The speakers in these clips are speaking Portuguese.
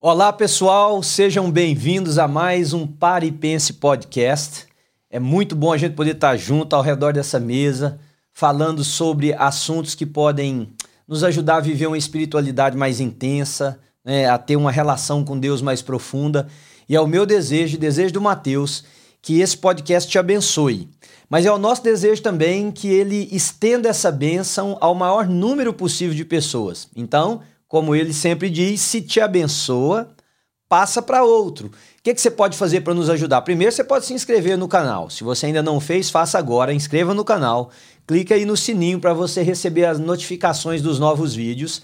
Olá pessoal, sejam bem-vindos a mais um Pare e Pense Podcast. É muito bom a gente poder estar junto ao redor dessa mesa, falando sobre assuntos que podem nos ajudar a viver uma espiritualidade mais intensa, né, a ter uma relação com Deus mais profunda. E é o meu desejo, desejo do Mateus, que esse podcast te abençoe. Mas é o nosso desejo também que ele estenda essa bênção ao maior número possível de pessoas. Então, como ele sempre diz, se te abençoa, passa para outro. O que, que você pode fazer para nos ajudar? Primeiro, você pode se inscrever no canal. Se você ainda não fez, faça agora. Inscreva no canal. Clique aí no sininho para você receber as notificações dos novos vídeos.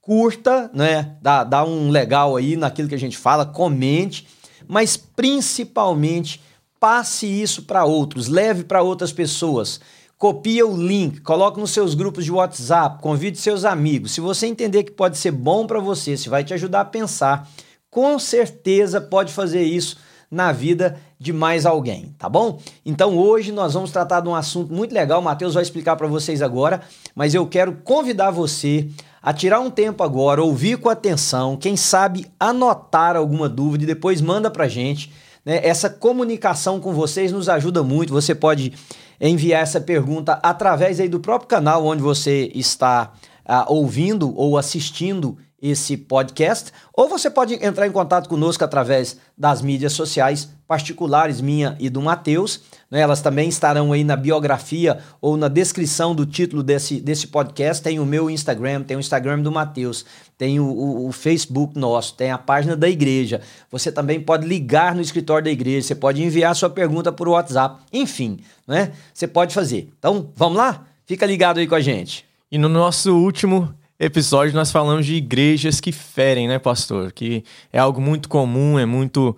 Curta, né? Dá, dá um legal aí naquilo que a gente fala. Comente. Mas principalmente, passe isso para outros. Leve para outras pessoas copia o link, coloque nos seus grupos de WhatsApp, convide seus amigos. Se você entender que pode ser bom para você, se vai te ajudar a pensar, com certeza pode fazer isso na vida de mais alguém, tá bom? Então hoje nós vamos tratar de um assunto muito legal, o Matheus vai explicar para vocês agora, mas eu quero convidar você a tirar um tempo agora, ouvir com atenção, quem sabe anotar alguma dúvida e depois manda pra gente. Né? Essa comunicação com vocês nos ajuda muito. Você pode enviar essa pergunta através aí do próprio canal onde você está uh, ouvindo ou assistindo esse podcast, ou você pode entrar em contato conosco através das mídias sociais particulares minha e do Matheus. Né? Elas também estarão aí na biografia ou na descrição do título desse, desse podcast. Tem o meu Instagram, tem o Instagram do Matheus, tem o, o, o, Facebook nosso, tem a página da igreja. Você também pode ligar no escritório da igreja, você pode enviar sua pergunta por WhatsApp. Enfim, né? Você pode fazer. Então, vamos lá? Fica ligado aí com a gente. E no nosso último episódio nós falamos de igrejas que ferem, né, pastor? Que é algo muito comum, é muito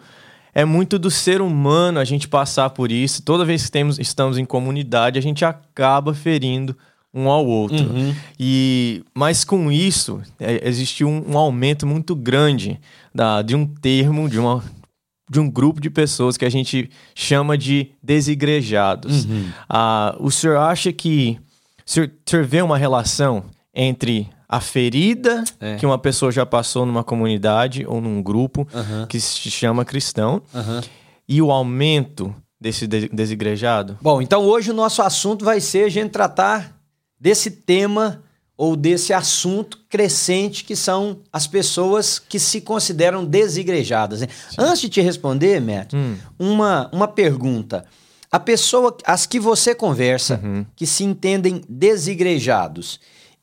é muito do ser humano a gente passar por isso. Toda vez que temos, estamos em comunidade, a gente acaba ferindo um ao outro. Uhum. E mas com isso é, existiu um, um, aumento muito grande da, de um termo de uma de um grupo de pessoas que a gente chama de desigrejados. Uhum. Ah, o senhor acha que o senhor, o senhor vê uma relação entre a ferida é. que uma pessoa já passou numa comunidade ou num grupo uhum. que se chama cristão uhum. e o aumento desse desigrejado? Bom, então hoje o nosso assunto vai ser a gente tratar desse tema ou desse assunto crescente que são as pessoas que se consideram desigrejadas. Né? Antes de te responder, Matt, hum. uma, uma pergunta. A pessoa, as que você conversa, uhum. que se entendem desigrejados,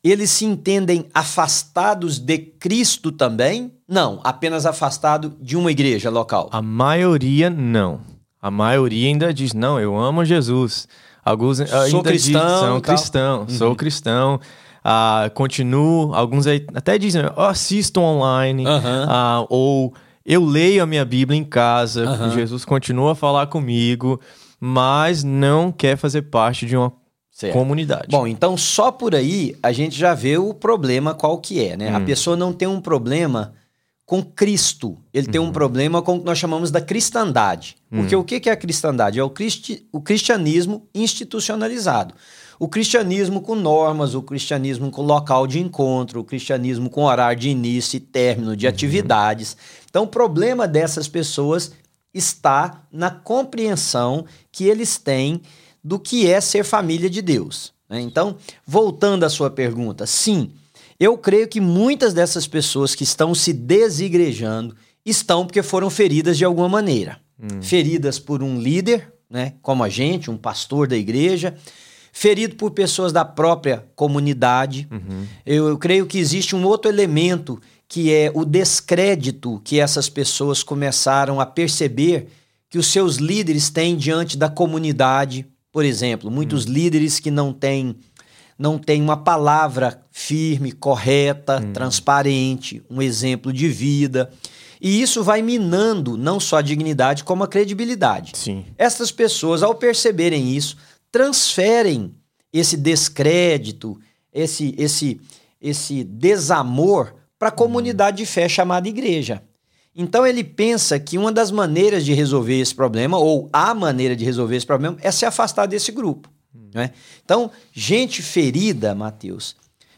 eles se entendem afastados de Cristo também? Não, apenas afastado de uma igreja local. A maioria não. A maioria ainda diz: não, eu amo Jesus. Alguns sou ainda cristão, dizem, são cristão, uhum. sou cristão. Uh, continuo, alguns até dizem, oh, assisto online, uhum. uh, ou eu leio a minha Bíblia em casa, uhum. Jesus continua a falar comigo, mas não quer fazer parte de uma Certo. comunidade. Bom, então só por aí a gente já vê o problema qual que é, né? Hum. A pessoa não tem um problema com Cristo, ele uhum. tem um uhum. problema com o que nós chamamos da cristandade. Hum. Porque o que é a cristandade? É o, cristi o cristianismo institucionalizado. O cristianismo com normas, o cristianismo com local de encontro, o cristianismo com horário de início e término de uhum. atividades. Então, o problema dessas pessoas está na compreensão que eles têm do que é ser família de Deus. Né? Então, voltando à sua pergunta, sim, eu creio que muitas dessas pessoas que estão se desigrejando estão porque foram feridas de alguma maneira. Hum. Feridas por um líder, né, como a gente, um pastor da igreja, ferido por pessoas da própria comunidade. Uhum. Eu, eu creio que existe um outro elemento que é o descrédito que essas pessoas começaram a perceber que os seus líderes têm diante da comunidade. Por exemplo, muitos hum. líderes que não têm não têm uma palavra firme, correta, hum. transparente, um exemplo de vida. E isso vai minando não só a dignidade, como a credibilidade. Sim. Essas pessoas, ao perceberem isso, transferem esse descrédito, esse, esse, esse desamor para a hum. comunidade de fé chamada igreja. Então ele pensa que uma das maneiras de resolver esse problema, ou a maneira de resolver esse problema, é se afastar desse grupo. Hum. Né? Então, gente ferida, Mateus,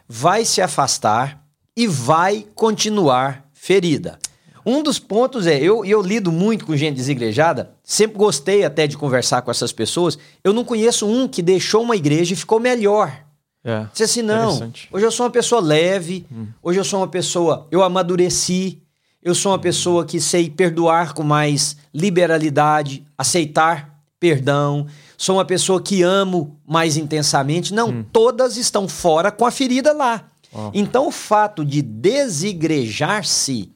vai se afastar e vai continuar ferida. Um dos pontos é, eu, eu lido muito com gente desigrejada, sempre gostei até de conversar com essas pessoas. Eu não conheço um que deixou uma igreja e ficou melhor. É. Disse assim, não, hoje eu sou uma pessoa leve, hum. hoje eu sou uma pessoa, eu amadureci, eu sou uma pessoa que sei perdoar com mais liberalidade, aceitar perdão, sou uma pessoa que amo mais intensamente. Não, hum. todas estão fora com a ferida lá. Oh. Então o fato de desigrejar-se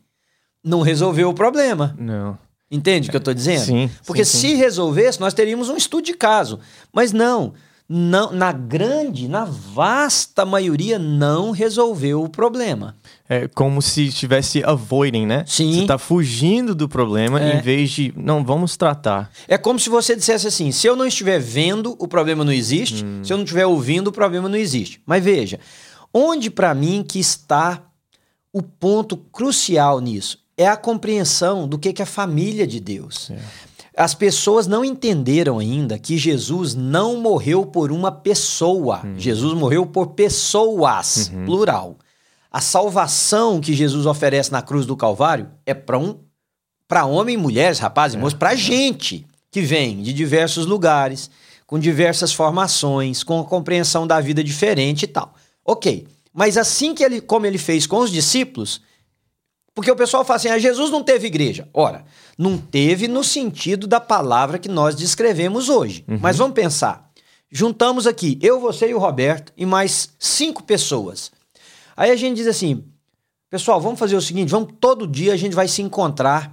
não resolveu o problema. Não. Entende o que eu estou dizendo? Sim. Porque sim, se sim. resolvesse, nós teríamos um estudo de caso. Mas não não, na grande, na vasta maioria, não resolveu o problema. É como se estivesse avoiding, né? Sim. Você está fugindo do problema é. em vez de, não, vamos tratar. É como se você dissesse assim: se eu não estiver vendo, o problema não existe. Hum. Se eu não estiver ouvindo, o problema não existe. Mas veja, onde para mim que está o ponto crucial nisso? É a compreensão do que, que é a família de Deus. É. As pessoas não entenderam ainda que Jesus não morreu por uma pessoa. Uhum. Jesus morreu por pessoas, uhum. plural. A salvação que Jesus oferece na cruz do Calvário é para um, para homem, mulheres, rapazes e é. moços, para gente que vem de diversos lugares, com diversas formações, com a compreensão da vida diferente e tal. Ok. Mas assim que ele, como ele fez com os discípulos, porque o pessoal fala assim: ah, Jesus não teve igreja. Ora, não teve no sentido da palavra que nós descrevemos hoje. Uhum. Mas vamos pensar. Juntamos aqui eu, você e o Roberto e mais cinco pessoas. Aí a gente diz assim: pessoal, vamos fazer o seguinte: vamos todo dia a gente vai se encontrar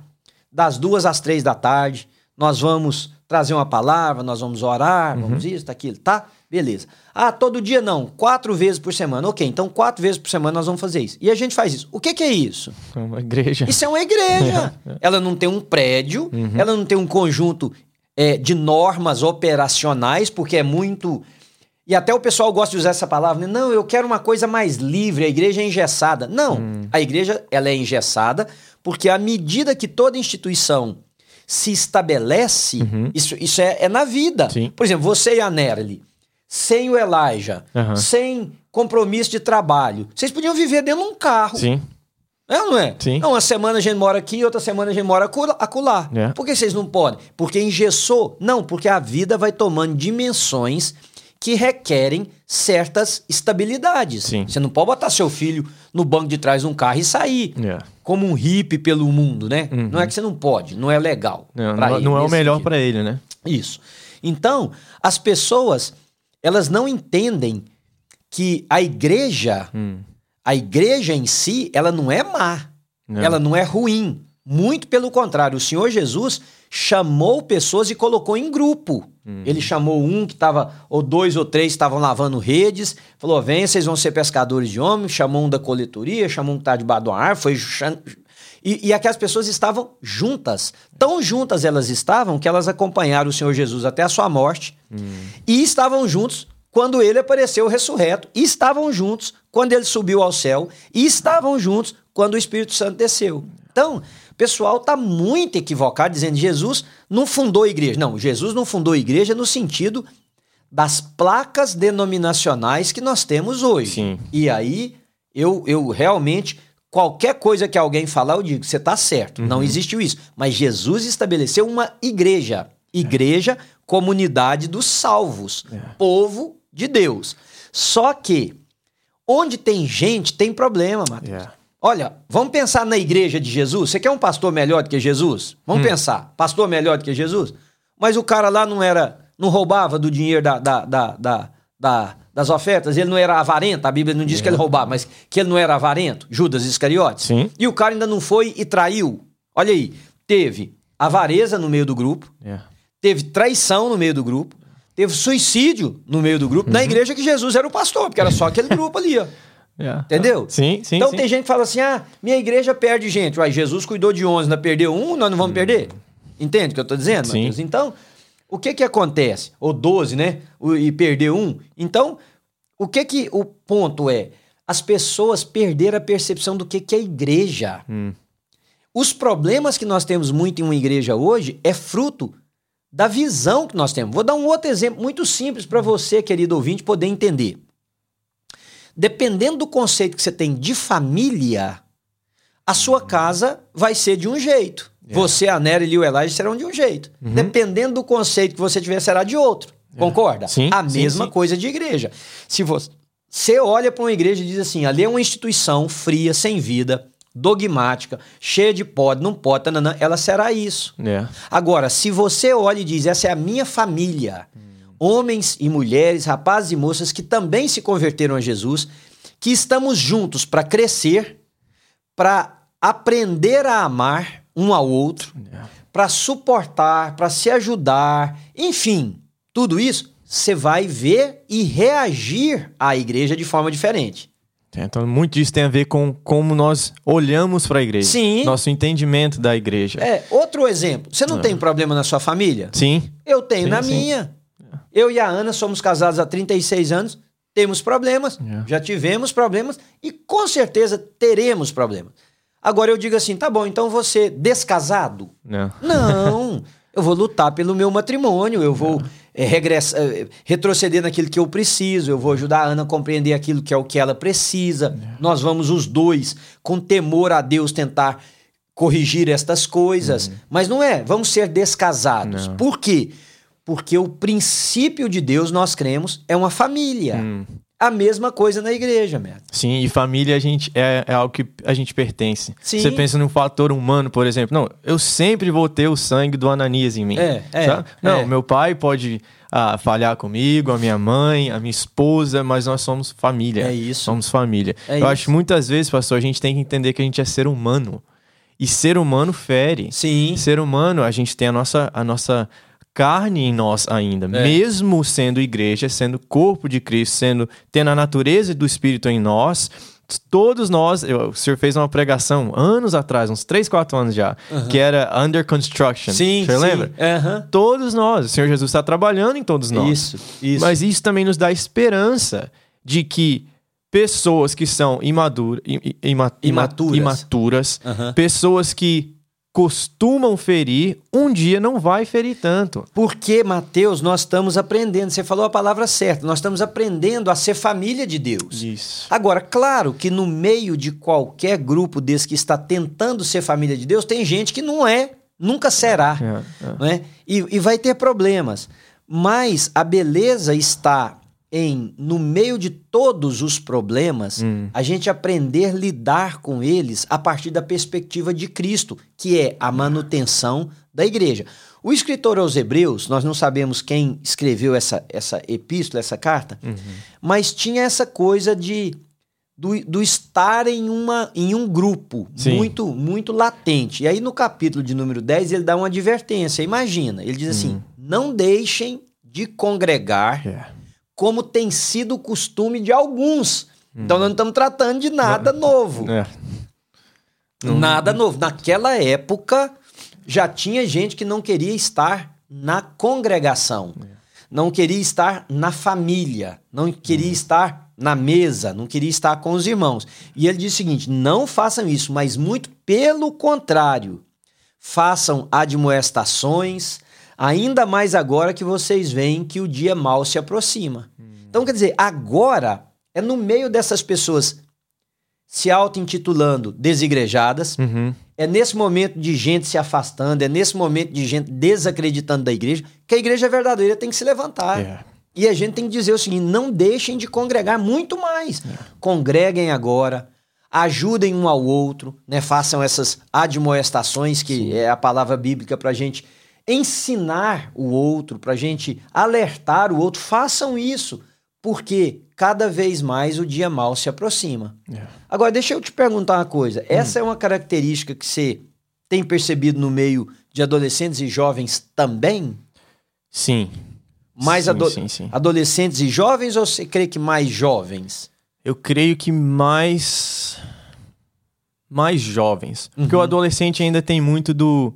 das duas às três da tarde. Nós vamos trazer uma palavra, nós vamos orar, uhum. vamos isso, aquilo, tá? Beleza. Ah, todo dia não, quatro vezes por semana. Ok, então quatro vezes por semana nós vamos fazer isso. E a gente faz isso. O que, que é isso? É uma igreja. Isso é uma igreja. ela não tem um prédio, uhum. ela não tem um conjunto é, de normas operacionais, porque é muito. E até o pessoal gosta de usar essa palavra, né? Não, eu quero uma coisa mais livre, a igreja é engessada. Não, hum. a igreja ela é engessada porque à medida que toda instituição se estabelece, uhum. isso, isso é, é na vida. Sim. Por exemplo, você e a Nerly, sem o Elijah, uhum. sem compromisso de trabalho, vocês podiam viver dentro de um carro. Sim. É ou não é? Sim. Não, uma semana a gente mora aqui, outra semana a gente mora acolá. É. Por que vocês não podem? Porque engessou? Não, porque a vida vai tomando dimensões que requerem certas estabilidades. Sim. Você não pode botar seu filho no banco de trás de um carro e sair é. como um hippie pelo mundo, né? Uhum. Não é que você não pode, não é legal. Não, não, ele, não é o melhor para ele, né? Isso. Então, as pessoas elas não entendem que a igreja, hum. a igreja em si, ela não é má, não. ela não é ruim. Muito pelo contrário, o Senhor Jesus chamou pessoas e colocou em grupo. Hum. Ele chamou um que estava, ou dois ou três estavam lavando redes, falou: vem, vocês vão ser pescadores de homens. Chamou um da coletoria, chamou um que estava debaixo do ar, foi. E, e aquelas pessoas estavam juntas. Tão juntas elas estavam que elas acompanharam o Senhor Jesus até a sua morte hum. e estavam juntos quando ele apareceu ressurreto, e estavam juntos quando ele subiu ao céu, e estavam juntos quando o Espírito Santo desceu. Então, pessoal está muito equivocado dizendo que Jesus não fundou a igreja. Não, Jesus não fundou a igreja no sentido das placas denominacionais que nós temos hoje. Sim. E aí, eu, eu realmente Qualquer coisa que alguém falar, eu digo, você está certo. Uhum. Não existiu isso. Mas Jesus estabeleceu uma igreja. Igreja, é. comunidade dos salvos. É. Povo de Deus. Só que, onde tem gente, tem problema, Matheus. É. Olha, vamos pensar na igreja de Jesus. Você quer um pastor melhor do que Jesus? Vamos hum. pensar. Pastor melhor do que Jesus? Mas o cara lá não era. Não roubava do dinheiro da, da, da, da, da das ofertas, ele não era avarento, a Bíblia não diz é. que ele roubava, mas que ele não era avarento, Judas Iscariotes. Sim. E o cara ainda não foi e traiu. Olha aí, teve avareza no meio do grupo, é. teve traição no meio do grupo, teve suicídio no meio do grupo, uhum. na igreja que Jesus era o pastor, porque era só aquele grupo ali, ó. É. Entendeu? Sim, sim. Então sim. tem gente que fala assim: ah, minha igreja perde gente. Uai, Jesus cuidou de 11, ainda perdeu um, nós não vamos hum. perder? Entende o que eu estou dizendo, sim. Mateus? Então, o que que acontece? Ou 12, né? E perder um. Então, o que que o ponto é? As pessoas perderam a percepção do que que é igreja. Hum. Os problemas que nós temos muito em uma igreja hoje é fruto da visão que nós temos. Vou dar um outro exemplo muito simples para você, querido ouvinte, poder entender. Dependendo do conceito que você tem de família, a sua casa vai ser de um jeito. Você, a Nera e o Elijah serão de um jeito. Dependendo do conceito que você tiver, será de outro. Concorda? Sim, a sim, mesma sim. coisa de igreja. Se você, você olha para uma igreja e diz assim: ali é uma instituição fria, sem vida, dogmática, cheia de pode, não pode, tananã, ela será isso. É. Agora, se você olha e diz, essa é a minha família, homens e mulheres, rapazes e moças que também se converteram a Jesus, que estamos juntos para crescer, para aprender a amar um ao outro, para suportar, para se ajudar, enfim, tudo isso, você vai ver e reagir à igreja de forma diferente. É, Então, muito disso tem a ver com como nós olhamos para a igreja. Sim. Nosso entendimento da igreja. É, outro exemplo, você não tem problema na sua família? Sim. Eu tenho Sim, na sim. minha. Eu e a Ana somos casados há 36 anos, temos problemas, É. já tivemos problemas e com certeza teremos problemas. Agora eu digo assim, tá bom, então você descasado? Não. Não, eu vou lutar pelo meu matrimônio, eu vou é, regressar, é, retroceder naquilo que eu preciso, eu vou ajudar a Ana a compreender aquilo que é o que ela precisa. Nós vamos os dois, com temor a Deus, tentar corrigir estas coisas. Mas não é, vamos ser descasados. Não. Por quê? Porque o princípio de Deus, nós cremos, é uma família. Hum. A mesma coisa na igreja, Merda. Sim, e família a gente é, é algo que a gente pertence. Sim. Você pensa num fator humano, por exemplo. Não, eu sempre vou ter o sangue do Ananias em mim. É, é? Não, é. meu pai pode ah, falhar comigo, a minha mãe, a minha esposa, mas nós somos família. É isso. Somos família. É eu isso. acho que muitas vezes, pastor, a gente tem que entender que a gente é ser humano. E ser humano fere. Sim. Ser humano, a gente tem a nossa, a nossa carne em nós ainda, É. mesmo sendo igreja, sendo corpo de Cristo, sendo tendo a natureza do Espírito em nós. Todos nós, eu- o senhor fez uma pregação anos atrás, uns 3, 4 anos já, que era Under Construction. Sim, o senhor sim. lembra? Todos nós, o Senhor Jesus está trabalhando em todos nós. Isso, isso. Mas isso também nos dá esperança de que pessoas que são imadura, im- im- ima- Imaturas. imaturas pessoas que costumam ferir, um dia não vai ferir tanto. Porque, Mateus, nós estamos aprendendo, você falou a palavra certa, nós estamos aprendendo a ser família de Deus. Isso. Agora, claro que no meio de qualquer grupo desse que está tentando ser família de Deus, tem gente que não é, nunca será, É, é. né? E, e vai ter problemas. Mas a beleza está em, no meio de todos os problemas, Hum. a gente aprender a lidar com eles a partir da perspectiva de Cristo, que é a manutenção da igreja. O escritor aos Hebreus, nós não sabemos quem escreveu essa, essa epístola, essa carta, Uhum. mas tinha essa coisa de do, do estar em, uma, em um grupo Sim. muito muito latente. E aí no capítulo de número 10 ele dá uma advertência, imagina. Ele diz assim: "Não deixem de congregar É. como tem sido o costume de alguns". Então nós não estamos tratando de nada novo. É. Nada novo. Naquela época já tinha gente que não queria estar na congregação, não queria estar na família, não queria estar na mesa, não queria estar com os irmãos. E ele diz o seguinte: não façam isso, mas muito pelo contrário, façam admoestações, ainda mais agora que vocês veem que o dia mal se aproxima. Então, quer dizer, agora é no meio dessas pessoas se auto-intitulando desigrejadas, Uhum. é nesse momento de gente se afastando, é nesse momento de gente desacreditando da igreja, que a igreja verdadeira tem que se levantar. É. E a gente tem que dizer o seguinte: não deixem de congregar muito mais. Congreguem agora, ajudem um ao outro, né? façam essas admoestações, que é a palavra bíblica para a gente ensinar o outro, para a gente alertar o outro. Façam isso, porque cada vez mais o dia mal se aproxima. É. Agora, deixa eu te perguntar uma coisa. Essa é uma característica que você tem percebido no meio de adolescentes e jovens também? Sim. Mais sim, ado- sim, sim. adolescentes e jovens ou você crê que mais jovens? Eu creio que mais. Mais jovens. Porque Uhum. o adolescente ainda tem muito do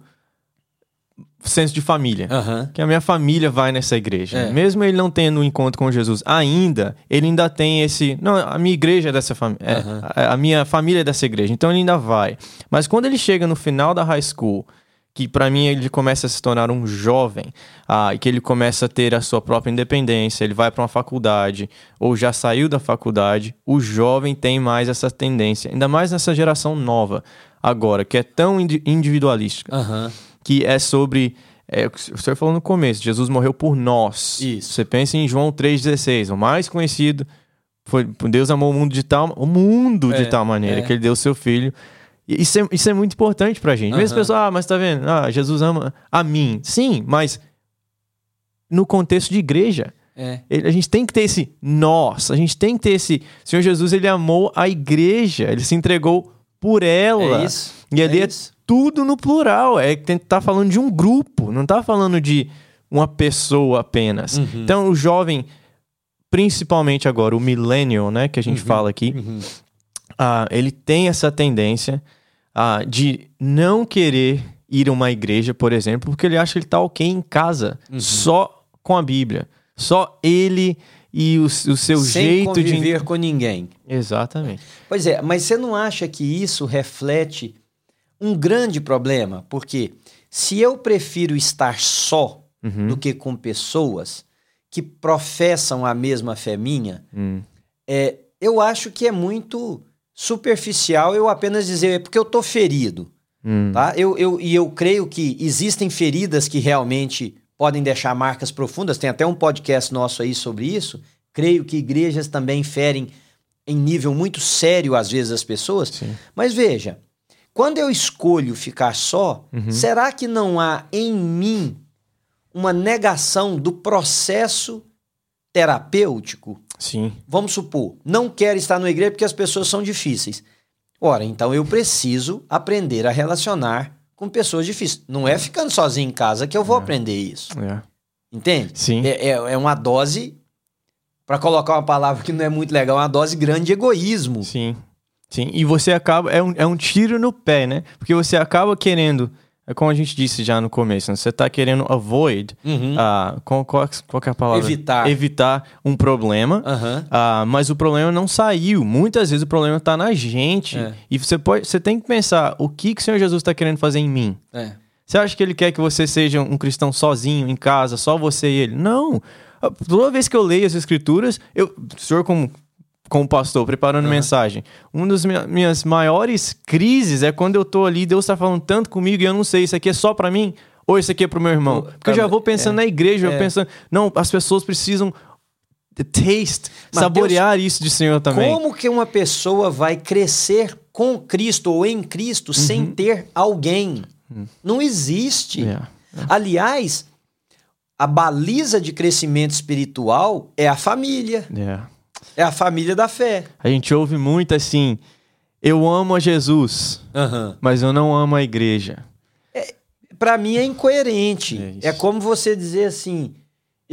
senso de família. Aham. Que a minha família vai nessa igreja. É. Mesmo ele não tendo um encontro com Jesus ainda, ele ainda tem esse. Não, a minha igreja é dessa família. Aham. a, a minha família é dessa igreja. Então ele ainda vai. Mas quando ele chega no final da high school, que pra mim ele começa a se tornar um jovem, ah, e que ele começa a ter a sua própria independência, ele vai pra uma faculdade, ou já saiu da faculdade, o jovem tem mais essa tendência, ainda mais nessa geração nova, agora, que é tão individualística, Aham. Que é sobre. É, o senhor falou no começo, Jesus morreu por nós. Isso. Você pensa em João 3,16, o mais conhecido foi Deus amou o mundo de tal, o mundo de É, tal maneira é. que ele deu o seu filho. Isso é, isso é muito importante pra gente. Mesmo Aham. pessoas, ah, mas tá vendo? Ah, Jesus ama a mim. Sim, mas no contexto de igreja. É. Ele- a gente tem que ter esse nós, a gente tem que ter esse. O Senhor Jesus, ele amou a igreja, ele se entregou por ela. É isso. E ali é, isso. Tudo no plural. É que tá falando de um grupo, não tá falando de uma pessoa apenas. Uhum. Então, o jovem, principalmente agora, o millennial, né, que a gente fala aqui, Uhum. ah, ele tem essa tendência ah, de não querer ir a uma igreja, por exemplo, porque ele acha que ele tá ok em casa, Uhum. só com a Bíblia. Só ele e o, o seu Sem jeito de. conviver com ninguém. Exatamente. Pois é, mas você não acha que isso reflete um grande problema? Porque se eu prefiro estar só Uhum. do que com pessoas que professam a mesma fé minha, Hum. é, eu acho que é muito superficial eu apenas dizer é porque eu tô ferido. Hum. Tá? Eu, eu, e eu creio que existem feridas que realmente podem deixar marcas profundas. Tem até um podcast nosso aí sobre isso. Creio que igrejas também ferem em nível muito sério, às vezes, as pessoas. Sim. Mas veja, quando eu escolho ficar só, Uhum. será que não há em mim uma negação do processo terapêutico? Sim. Vamos supor, não quero estar na igreja porque as pessoas são difíceis. Ora, então eu preciso aprender a relacionar com pessoas difíceis. Não é ficando sozinho em casa que eu vou aprender isso. É. Entende? Sim. É, é, é uma dose, para colocar uma palavra que não é muito legal, uma dose grande de egoísmo. Sim. Sim. E você acaba. É um, é um tiro no pé, né? Porque você acaba querendo. É como a gente disse já no começo, né? você tá querendo avoid. Uhum. ah, qual, qual, é a palavra? Evitar. Evitar um problema. Aham. Ah, mas o problema não saiu. Muitas vezes o problema tá na gente. É. E você pode, você tem que pensar o que, que o Senhor Jesus está querendo fazer em mim. É. Você acha que ele quer que você seja um cristão sozinho em casa, só você e ele? Não. Toda vez que eu leio as escrituras, eu, o senhor como como pastor, preparando mensagem, uma das minha- minhas maiores crises é quando eu tô ali, Deus tá falando tanto comigo e eu não sei, isso aqui é só pra mim ou isso aqui é pro meu irmão? O- Porque eu já vou pensando na igreja, eu É. pensando, não, as pessoas precisam taste, Mas saborear isso de Senhor também. Como que uma pessoa vai crescer com Cristo ou em Cristo sem ter alguém? Não existe. Uhum. É. Aliás, a baliza de crescimento espiritual é a família. É. É a família da fé. A gente ouve muito assim, eu amo a Jesus, mas eu não amo a igreja. Para mim é incoerente. É. É, como você dizer assim: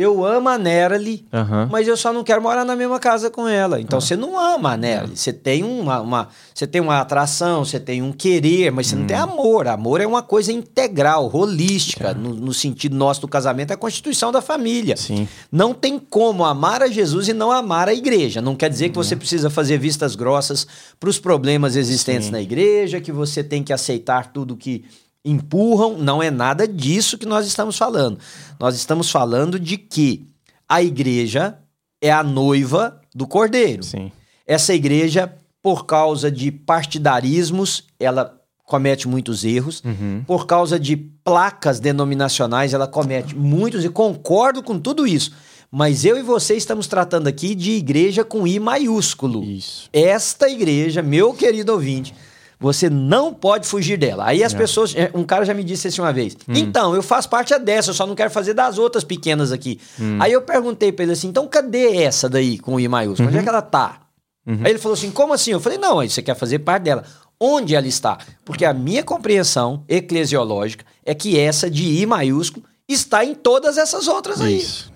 eu amo a Nerly, Aham. mas eu só não quero morar na mesma casa com ela. Então você não ama a Nerly. Você tem uma, uma- você tem uma atração, você tem um querer, mas você não tem Hum. amor. Amor é uma coisa integral, holística. É. No, no sentido nosso do casamento, é a constituição da família. Sim. Não tem como amar a Jesus e não amar a igreja. Não quer dizer que você precisa fazer vistas grossas para os problemas existentes Sim. na igreja, que você tem que aceitar tudo que empurram. Não é nada disso que nós estamos falando. Nós estamos falando de que a igreja é a noiva do cordeiro. Sim. Essa igreja, por causa de partidarismos, ela comete muitos erros. Uhum. Por causa de placas denominacionais, ela comete muitos e concordo com tudo isso. Mas eu e você estamos tratando aqui de igreja com I maiúsculo. Isso. Esta igreja, meu querido ouvinte, você não pode fugir dela. Aí as pessoas. é, Um cara já me disse assim uma vez: então, eu faço parte dessa, eu só não quero fazer das outras pequenas aqui. Aí eu perguntei pra ele assim: então cadê essa daí com o I maiúsculo? Onde é que ela tá? Aí ele falou assim: como assim? Eu falei: não, aí você quer fazer parte dela. Onde ela está? Porque a minha compreensão eclesiológica é que essa de I maiúsculo está em todas essas outras aí. Isso.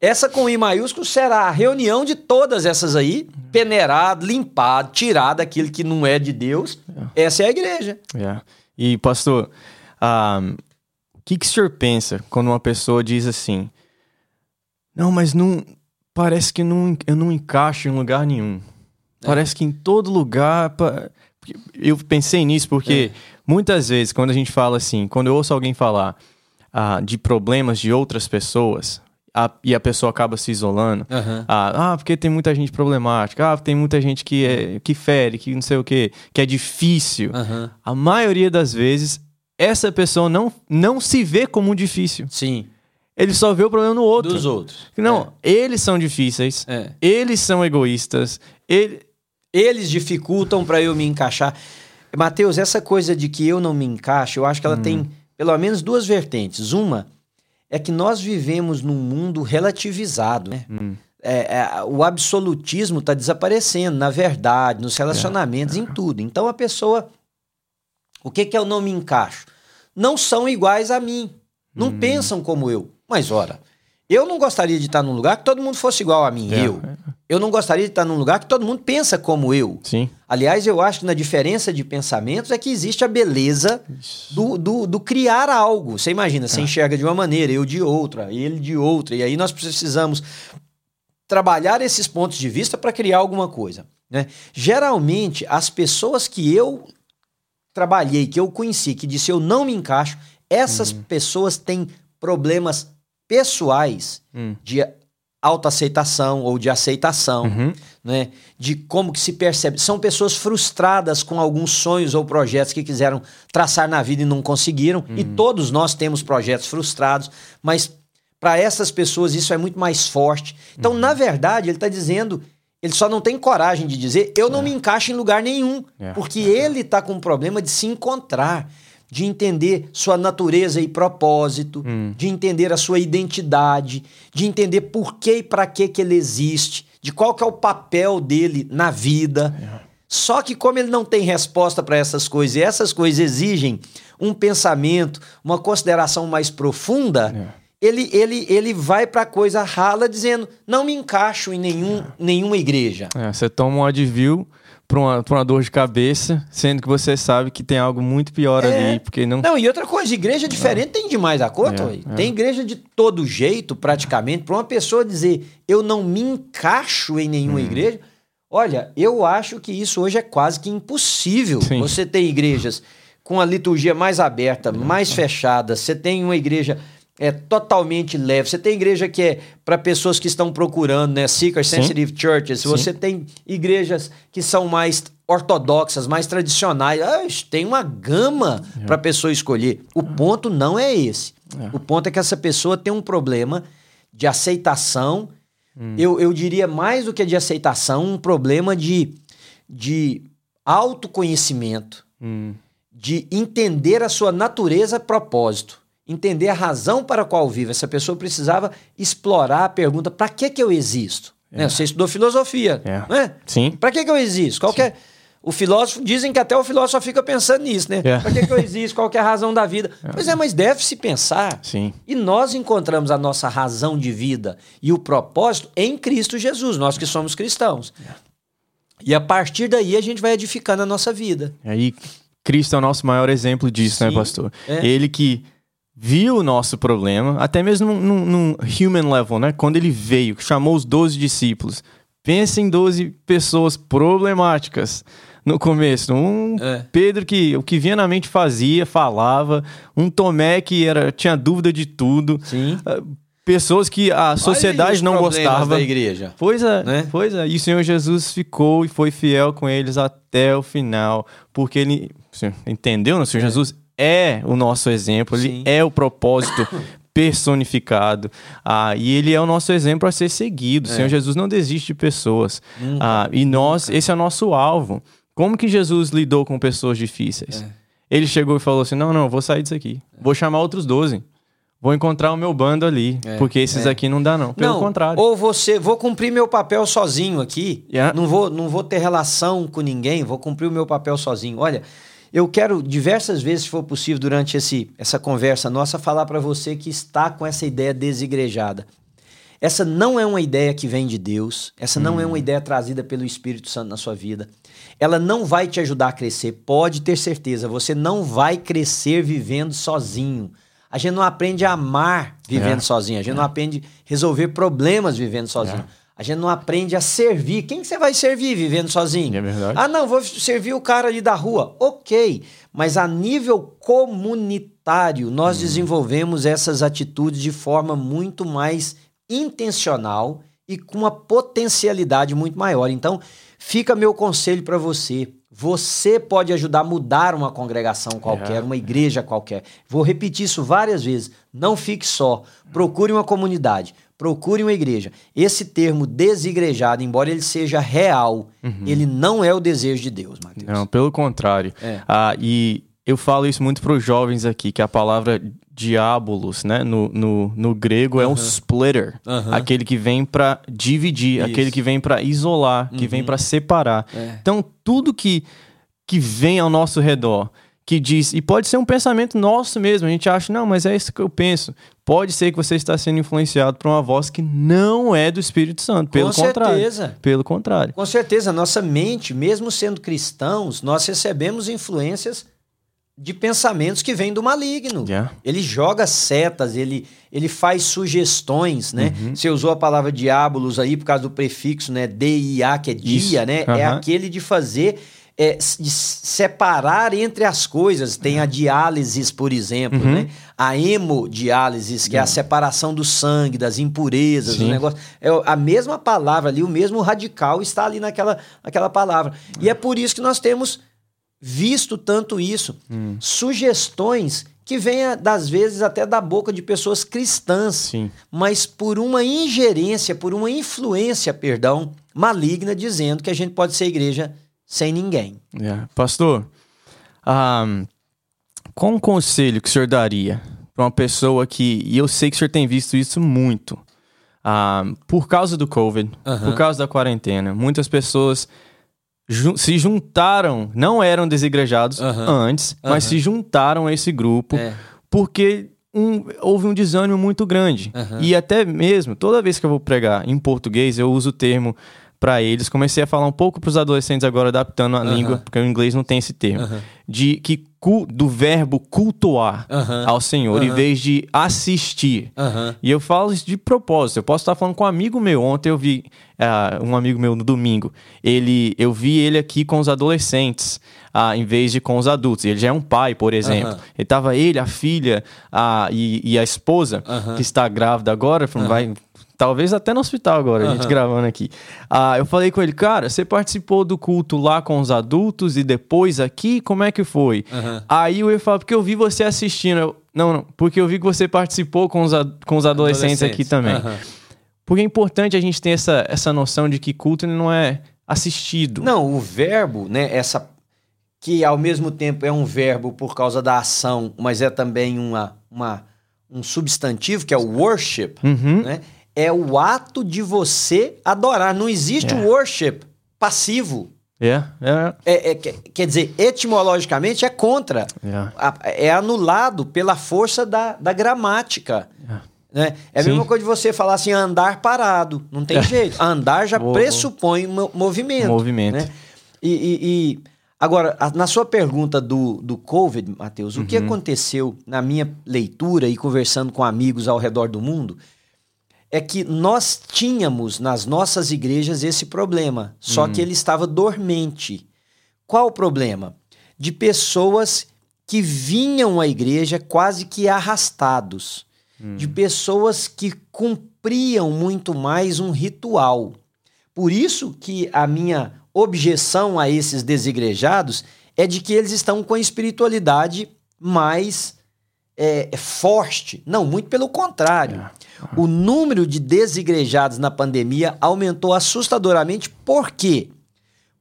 Essa com I maiúsculo será a reunião de todas essas aí, peneirado, limpado, tirado aquilo que não é de Deus. Essa é a igreja. É. E, pastor, ah, o que, que o senhor pensa quando uma pessoa diz assim: Não, mas não. Parece que não, eu não encaixo em lugar nenhum. Parece que em todo lugar. Eu pensei nisso porque muitas vezes, quando a gente fala assim, quando eu ouço alguém falar ah, de problemas de outras pessoas, a, e a pessoa acaba se isolando. Aham. Ah, ah, porque tem muita gente problemática. Ah, tem muita gente que, é, que fere, que não sei o quê, que é difícil. Aham. A maioria das vezes, essa pessoa não, não se vê como difícil. Sim. Ele só vê o problema no outro. Dos outros. Não, eles são difíceis. É. Eles são egoístas. Ele... Eles dificultam para eu me encaixar. Mateus, essa coisa de que eu não me encaixo, eu acho que ela tem pelo menos duas vertentes. Uma é que nós vivemos num mundo relativizado, né? É, é, o absolutismo está desaparecendo, na verdade, nos relacionamentos, em tudo. Então a pessoa. O que, que eu não me encaixo? Não são iguais a mim. Não pensam como eu. Mas, ora, eu não gostaria de estar num lugar que todo mundo fosse igual a mim. É, Eu. Eu não gostaria de estar num lugar que todo mundo pensa como eu. Sim. Aliás, eu acho que na diferença de pensamentos é que existe a beleza do, do, do criar algo. Você imagina, você enxerga de uma maneira, eu de outra, ele de outra. E aí nós precisamos trabalhar esses pontos de vista para criar alguma coisa. Né? Geralmente, as pessoas que eu trabalhei, que eu conheci, que disse eu não me encaixo, essas pessoas têm problemas pessoais Hum. de autoaceitação ou de aceitação, Uhum. né? De como que se percebe. São pessoas frustradas com alguns sonhos ou projetos que quiseram traçar na vida e não conseguiram. E todos nós temos projetos frustrados, mas para essas pessoas isso é muito mais forte. Então, na verdade, ele está dizendo, ele só não tem coragem de dizer, eu não me encaixo em lugar nenhum, É. porque ele está com um problema de se encontrar. De entender sua natureza e propósito, de entender a sua identidade, de entender por que e para que que ele existe, de qual que é o papel dele na vida. Só que como ele não tem resposta para essas coisas e essas coisas exigem um pensamento, uma consideração mais profunda, ele, ele, ele vai para a coisa rala dizendo: não me encaixo em nenhum, nenhuma igreja. É, você toma um Advil pra uma, pra uma dor de cabeça, sendo que você sabe que tem algo muito pior É. ali, porque não... Não, e outra coisa, igreja diferente tem demais a conta. É, é. Tem igreja de todo jeito, praticamente. Para uma pessoa dizer eu não me encaixo em Hum. nenhuma igreja, olha, eu acho que isso hoje é quase que impossível. Sim. Você tem igrejas com a liturgia mais aberta, mais fechada, você tem uma igreja é totalmente leve. Você tem igreja que é para pessoas que estão procurando, né? Seeker Sim. sensitive churches. Sim. Você tem igrejas que são mais ortodoxas, mais tradicionais. Ah, tem uma gama para a pessoa escolher. O ponto não é esse. O ponto é que essa pessoa tem um problema de aceitação. Eu, eu diria mais do que de aceitação, um problema de, de autoconhecimento Hum, de entender a sua natureza e propósito, entender a razão para a qual vive. Essa pessoa precisava explorar a pergunta: para que que eu existo? Né? Você estudou filosofia, É. né? Sim. Para que que eu existo? Qual que é- O filósofo dizem que até o filósofo fica pensando nisso, né? É. Para que que eu existo? Qual que é a razão da vida? Pois é, mas deve se pensar. Sim. E nós encontramos a nossa razão de vida e o propósito em Cristo Jesus, nós que somos cristãos. E a partir daí a gente vai edificando a nossa vida. E aí, Cristo é o nosso maior exemplo disso, né, Sim, pastor? é. Ele que viu o nosso problema, até mesmo num, num- human level, né? Quando ele veio, chamou os 12 discípulos. Pensa em 12 pessoas problemáticas no começo. Um É. Pedro que o que vinha na mente fazia, falava. Um Tomé que era, tinha dúvida de tudo. Sim. Ah, Pessoas que a sociedade não gostava. da igreja. Pois é, Né? pois é. E o Senhor Jesus ficou e foi fiel com eles até o final, porque ele entendeu, né? O Senhor Jesus é o nosso exemplo, ele Sim. é o propósito personificado, ah, e ele é o nosso exemplo a ser seguido. O Senhor Jesus não desiste de pessoas, ah, e nós, esse é o nosso alvo. Como que Jesus lidou com pessoas difíceis? Ele chegou e falou assim: não, não, vou sair disso aqui, vou chamar outros 12. Vou encontrar o meu bando ali, porque esses aqui não dá não. Pelo não, contrário. Ou você, vou cumprir meu papel sozinho aqui. Yeah. Não, vou, não vou ter relação com ninguém, vou cumprir o meu papel sozinho. Olha, eu quero diversas vezes, se for possível, durante esse, essa conversa nossa, falar para você que está com essa ideia desigrejada. Essa não é uma ideia que vem de Deus, essa não é uma ideia trazida pelo Espírito Santo na sua vida. Ela não vai te ajudar a crescer, pode ter certeza, você não vai crescer vivendo sozinho. A gente não aprende a amar vivendo É. sozinho, a gente não aprende a resolver problemas vivendo sozinho. A gente não aprende a servir. Quem que você vai servir vivendo sozinho? É verdade. Ah, não, vou servir o cara ali da rua. Ok, mas a nível comunitário, nós Hum. desenvolvemos essas atitudes de forma muito mais intencional e com uma potencialidade muito maior. Então, fica meu conselho para você. Você pode ajudar a mudar uma congregação qualquer, é. uma igreja qualquer. Vou repetir isso várias vezes. Não fique só. Procure uma comunidade. Procure uma igreja. Esse termo desigrejado, embora ele seja real, uhum. ele não é o desejo de Deus, Mateus. Não, pelo contrário. É. Ah, e eu falo isso muito para os jovens aqui, que a palavra diabolos, né, no, no, no grego, uhum. é um splitter. Uhum. Aquele que vem para dividir, isso. aquele que vem para isolar, que vem uhum. para separar. É. Então, tudo que, que vem ao nosso redor que diz, e pode ser um pensamento nosso mesmo, a gente acha, não, mas é isso que eu penso. Pode ser que você está sendo influenciado por uma voz que não é do Espírito Santo, pelo Com contrário. certeza. Pelo contrário. Com certeza, nossa mente, mesmo sendo cristãos, nós recebemos influências de pensamentos que vêm do maligno. Yeah. Ele joga setas, ele, ele faz sugestões, né? Uhum. Você usou a palavra diabolos aí por causa do prefixo, né? D-I-A, que é dia, Isso. né? Uhum. É aquele de fazer é, separar entre as coisas. Tem a diálise, por exemplo, uhum. né? A hemodiálise, que é a separação do sangue, das impurezas, Sim. do negócio. É a mesma palavra ali, o mesmo radical está ali naquela, naquela palavra. E é por isso que nós temos visto tanto isso. Hum. Sugestões que vêm, das vezes, até da boca de pessoas cristãs, Sim. mas por uma ingerência, por uma influência, perdão, maligna, dizendo que a gente pode ser igreja sem ninguém. Yeah. É. Pastor, um, qual um conselho que o senhor daria para uma pessoa que, e eu sei que o senhor tem visto isso muito, um, por causa do Covid, por causa da quarentena, muitas pessoas se juntaram, não eram desigrejados antes, mas se juntaram a esse grupo é. porque um, houve um desânimo muito grande. E até mesmo, toda vez que eu vou pregar em português, eu uso o termo para eles. Comecei a falar um pouco para os adolescentes agora, adaptando a língua, porque o inglês não tem esse termo. De que do verbo cultuar ao Senhor, em vez de assistir. E eu falo isso de propósito. Eu posso estar falando com um amigo meu. Ontem eu vi uh, um amigo meu no domingo. Ele, eu vi ele aqui com os adolescentes. Uh, em vez de com os adultos. Ele já é um pai, por exemplo. Ele tava ele, a filha uh, e, e, a esposa, que está grávida agora, falando, vai Talvez até no hospital agora, uhum. a gente gravando aqui. Ah, eu falei com ele, cara, você participou do culto lá com os adultos e depois aqui? Como é que foi? Uhum. Aí eu falou, porque eu vi você assistindo. Eu, não, não, porque eu vi que você participou com os, com os adolescentes, adolescentes. aqui também. Uhum. Porque é importante a gente ter essa, essa noção de que culto não é assistido. Não, o verbo, né, essa que ao mesmo tempo é um verbo por causa da ação, mas é também uma, uma um substantivo que é o worship, uhum. né? É o ato de você adorar. Não existe yeah. worship passivo. Yeah, yeah. É, é, quer dizer, etimologicamente é contra. Yeah. É anulado pela força da, da gramática. Né? É a Sim. mesma coisa de você falar assim, andar parado. Não tem jeito. Andar já pressupõe movimento. Movimento. Né? E, e, e, agora, na sua pergunta do, do Covid, Matheus, uhum. o que uhum. aconteceu na minha leitura e conversando com amigos ao redor do mundo? É que nós tínhamos nas nossas igrejas esse problema, só que hum. ele estava dormente. Qual o problema? De pessoas que vinham à igreja quase que arrastados, hum. de pessoas que cumpriam muito mais um ritual. Por isso que a minha objeção a esses desigrejados é de que eles estão com a espiritualidade mais é, forte. Não, muito pelo contrário. É. O número de desigrejados na pandemia aumentou assustadoramente. Por quê?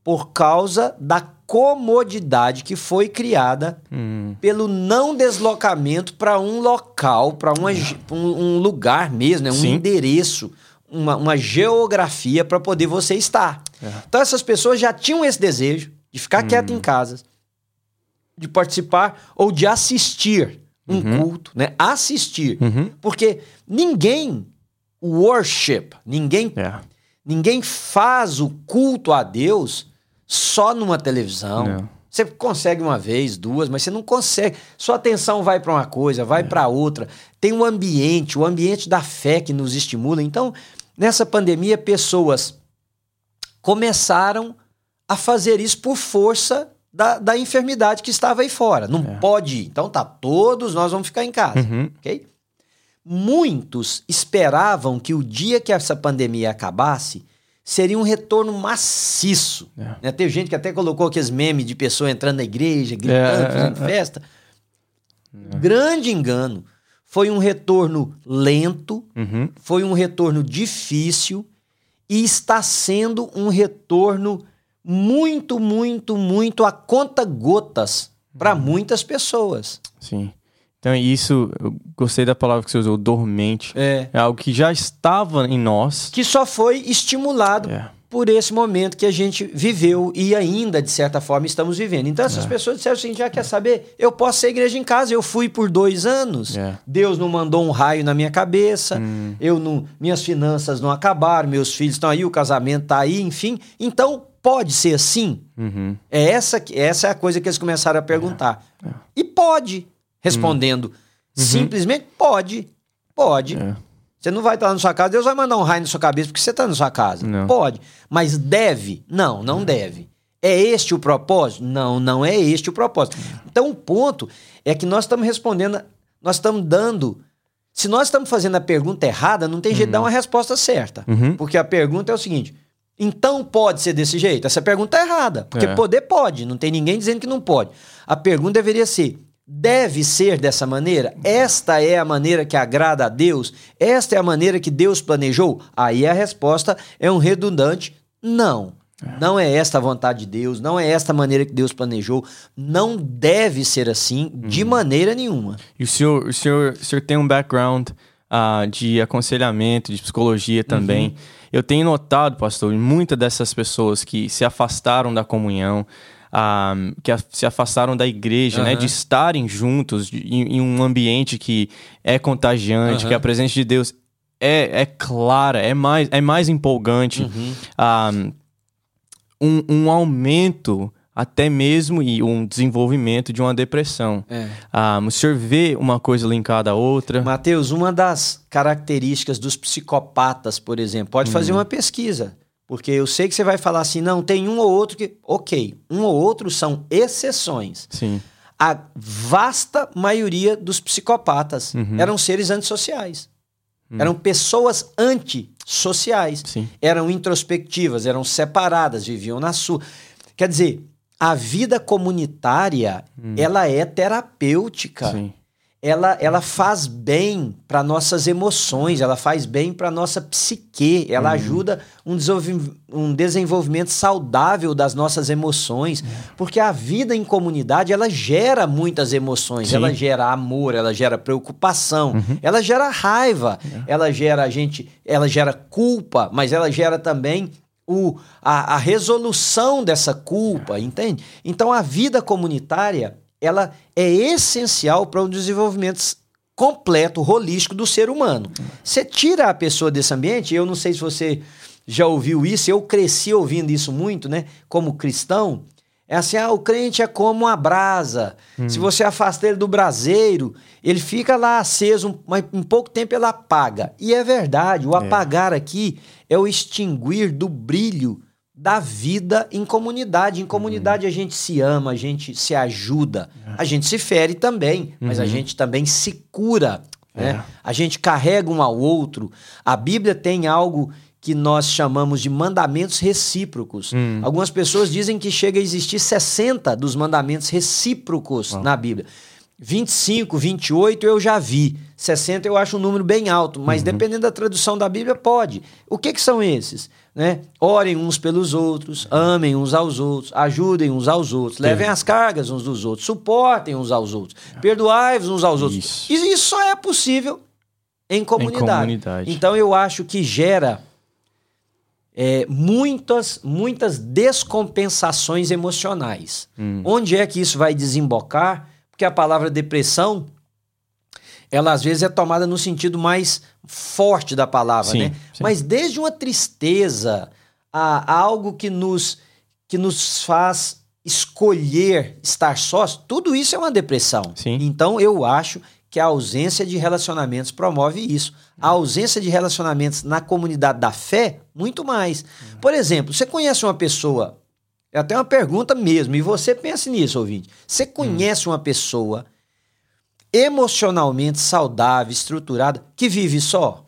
Por causa da comodidade que foi criada hum. pelo não deslocamento para um local, para um, um, lugar mesmo, né? um Sim. endereço, uma, uma geografia para poder você estar. É. Então essas pessoas já tinham esse desejo de ficar hum. quieto em casa, de participar ou de assistir um uhum. culto, né? Assistir. Uhum. Porque ninguém worship, ninguém, é. ninguém faz o culto a Deus só numa televisão. Não. Você consegue uma vez, duas, mas você não consegue. Sua atenção vai para uma coisa, vai é. para outra. Tem um ambiente, o ambiente da fé que nos estimula. Então, nessa pandemia, pessoas começaram a fazer isso por força da, da enfermidade que estava aí fora. Não é. pode ir. Então tá, todos nós vamos ficar em casa, uhum. ok? muitos esperavam que o dia que essa pandemia acabasse seria um retorno maciço. É. Né? Teve gente que até colocou aqueles memes de pessoa entrando na igreja, gritando, É, fazendo é, é. festa. Grande engano. Foi um retorno lento, Uhum. foi um retorno difícil e está sendo um retorno muito, muito, muito a conta gotas para Uhum. muitas pessoas. Sim. Então, isso, eu gostei da palavra que você usou, dormente. É. É algo que já estava em nós. Que só foi estimulado É. por esse momento que a gente viveu e ainda, de certa forma, estamos vivendo. Então, essas É. pessoas disseram assim: já quer saber? Eu posso ser igreja em casa. Eu fui por dois anos. É. Deus não mandou um raio na minha cabeça. Hum. Eu não, minhas finanças não acabaram, meus filhos estão aí, o casamento está aí, enfim. Então, pode ser assim? Uhum. É essa, essa é a coisa que eles começaram a perguntar. E pode, respondendo simplesmente, pode, pode. É. Você não vai estar na sua casa, Deus vai mandar um raio na sua cabeça porque você está na sua casa. Não. Pode. Mas deve? Não, não deve. É este o propósito? Não, não é este o propósito. Então o ponto é que nós estamos respondendo, nós estamos dando. Se nós estamos fazendo a pergunta errada, não tem jeito de dar uma resposta certa. Uhum. Porque a pergunta é o seguinte: então pode ser desse jeito? Essa pergunta é errada. Porque É. poder pode, não tem ninguém dizendo que não pode. A pergunta deveria ser: deve ser dessa maneira? Esta é a maneira que agrada a Deus? Esta é a maneira que Deus planejou? Aí a resposta é um redundante: não. Não é esta a vontade de Deus, não é esta a maneira que Deus planejou, não deve ser assim de maneira nenhuma. E o senhor, o senhor, o senhor tem um background ah, de aconselhamento, de psicologia também. Eu tenho notado, pastor, muitas dessas pessoas que se afastaram da comunhão, ah, que a- se afastaram da igreja, né, Aham. de estarem juntos de- em, em um ambiente que é contagiante, Aham. que a presença de Deus é, é clara, é mais, é mais empolgante. Uhum. Ah, um, um aumento até mesmo e um desenvolvimento de uma depressão. É. Ah, o senhor vê uma coisa linkada à outra? Mateus, uma das características dos psicopatas, por exemplo, pode fazer uma pesquisa. Porque eu sei que você vai falar assim, não, tem um ou outro que. Ok, um ou outro são exceções. Sim. A vasta maioria dos psicopatas eram seres antissociais. Eram pessoas antissociais. Sim. Eram introspectivas, eram separadas, viviam na sua. Quer dizer, a vida comunitária, ela é terapêutica. Sim. ela, ela faz bem para nossas emoções, ela faz bem para nossa psique, ela ajuda um, um desenvolvimento saudável das nossas emoções, porque a vida em comunidade ela gera muitas emoções, Sim. ela gera amor, ela gera preocupação, ela gera raiva, ela gera a gente, ela gera culpa, mas ela gera também o, a, a resolução dessa culpa, entende? Então a vida comunitária ela é essencial para o desenvolvimento completo, holístico do ser humano. Você tira a pessoa desse ambiente, eu não sei se você já ouviu isso, eu cresci ouvindo isso muito, né? Como cristão, é assim, ah, o crente é como uma brasa. Se você afasta ele do braseiro, ele fica lá aceso, mas em pouco tempo ele apaga. E é verdade, o apagar aqui é o extinguir do brilho da vida em comunidade. Em comunidade a gente se ama, a gente se ajuda, a gente se fere também, mas a gente também se cura. Né? A gente carrega um ao outro. A Bíblia tem algo que nós chamamos de mandamentos recíprocos. Algumas pessoas dizem que chega a existir 60 dos mandamentos recíprocos na Bíblia. 25, 28 eu já vi. 60 eu acho um número bem alto, mas dependendo da tradução da Bíblia, pode. O que, que são esses? Né? Orem uns pelos outros, amem uns aos outros, ajudem uns aos outros, levem as cargas uns dos outros, suportem uns aos outros, perdoai-vos uns aos outros. Isso. Isso só é possível em comunidade. comunidade. Então eu acho que gera é, muitas, muitas descompensações emocionais. Hum. Onde é que isso vai desembocar? Porque a palavra depressão, ela às vezes é tomada no sentido mais forte da palavra, Sim, né? sim. Mas desde uma tristeza a, a algo que nos, que nos faz escolher estar sós, tudo isso é uma depressão. Sim. Então eu acho que a ausência de relacionamentos promove isso. A ausência de relacionamentos na comunidade da fé, muito mais. Por exemplo, você conhece uma pessoa, é até uma pergunta mesmo, e você pense nisso, ouvinte. Você conhece uma pessoa emocionalmente saudável, estruturada, que vive só?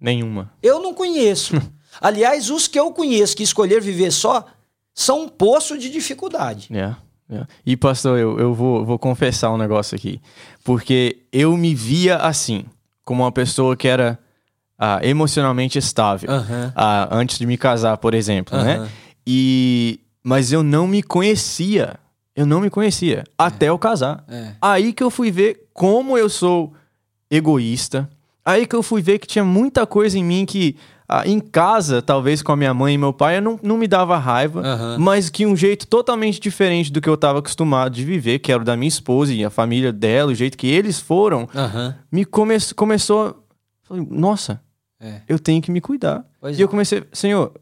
Nenhuma. Eu não conheço. Aliás, os que eu conheço que escolher viver só são um poço de dificuldade. Yeah, yeah. E, pastor, eu, eu vou, vou confessar um negócio aqui. Porque eu me via assim, como uma pessoa que era ah, emocionalmente estável. Ah, antes de me casar, por exemplo, né? E... Mas eu não me conhecia. Eu não me conhecia. Até eu casar. É. Aí que eu fui ver como eu sou egoísta. Aí que eu fui ver que tinha muita coisa em mim que, ah, em casa, talvez com a minha mãe e meu pai, eu não, não me dava raiva, Aham. mas que um jeito totalmente diferente do que eu estava acostumado de viver, que era o da minha esposa e a família dela, o jeito que eles foram, Aham. me come começou. Falei, nossa, É. eu tenho que me cuidar. Pois e eu é. comecei, Senhor,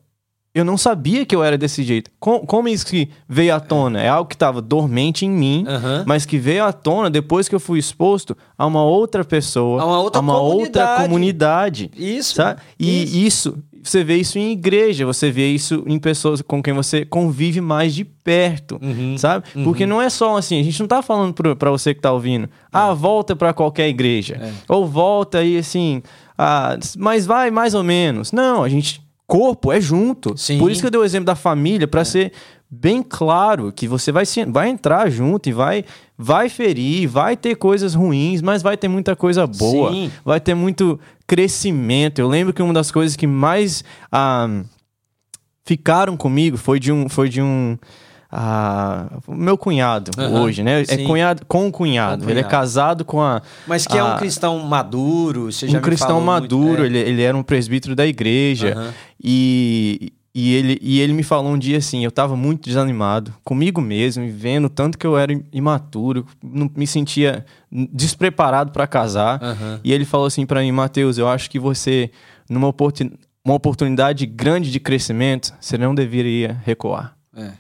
eu não sabia que eu era desse jeito. Com- como isso que veio à tona? É algo que estava dormente em mim, Aham. mas que veio à tona depois que eu fui exposto a uma outra pessoa, A uma outra outra comunidade. comunidade. Isso. Sabe? E isso. você vê isso em igreja, você vê isso em pessoas com quem você convive mais de perto, Uhum. sabe? Porque não é só assim, a gente não tá falando pra você que tá ouvindo, ah, volta pra qualquer igreja, É. ou volta aí assim, ah, mas vai mais ou menos. Não, a gente corpo é junto. Sim. Por isso que eu dei o exemplo da família pra ser bem claro que você vai se, vai entrar junto e vai vai ferir, vai ter coisas ruins, mas vai ter muita coisa boa, Sim. vai ter muito crescimento. Eu lembro que uma das coisas que mais ah, ficaram comigo foi de um foi de um ah, meu cunhado Aham, hoje, né? É sim. cunhado com um cunhado. Com Ele é casado com a Mas que é um Ah, cristão maduro, você já um cristão falou muito, maduro, é. ele, ele era um presbítero da igreja. Aham. E, e, ele, e ele me falou um dia assim: eu tava muito desanimado comigo mesmo, e vendo tanto que eu era imaturo, não me sentia despreparado para casar. Aham. E ele falou assim para mim: Mateus, eu acho que você, numa oportun- uma oportunidade grande de crescimento, você não deveria recuar. É.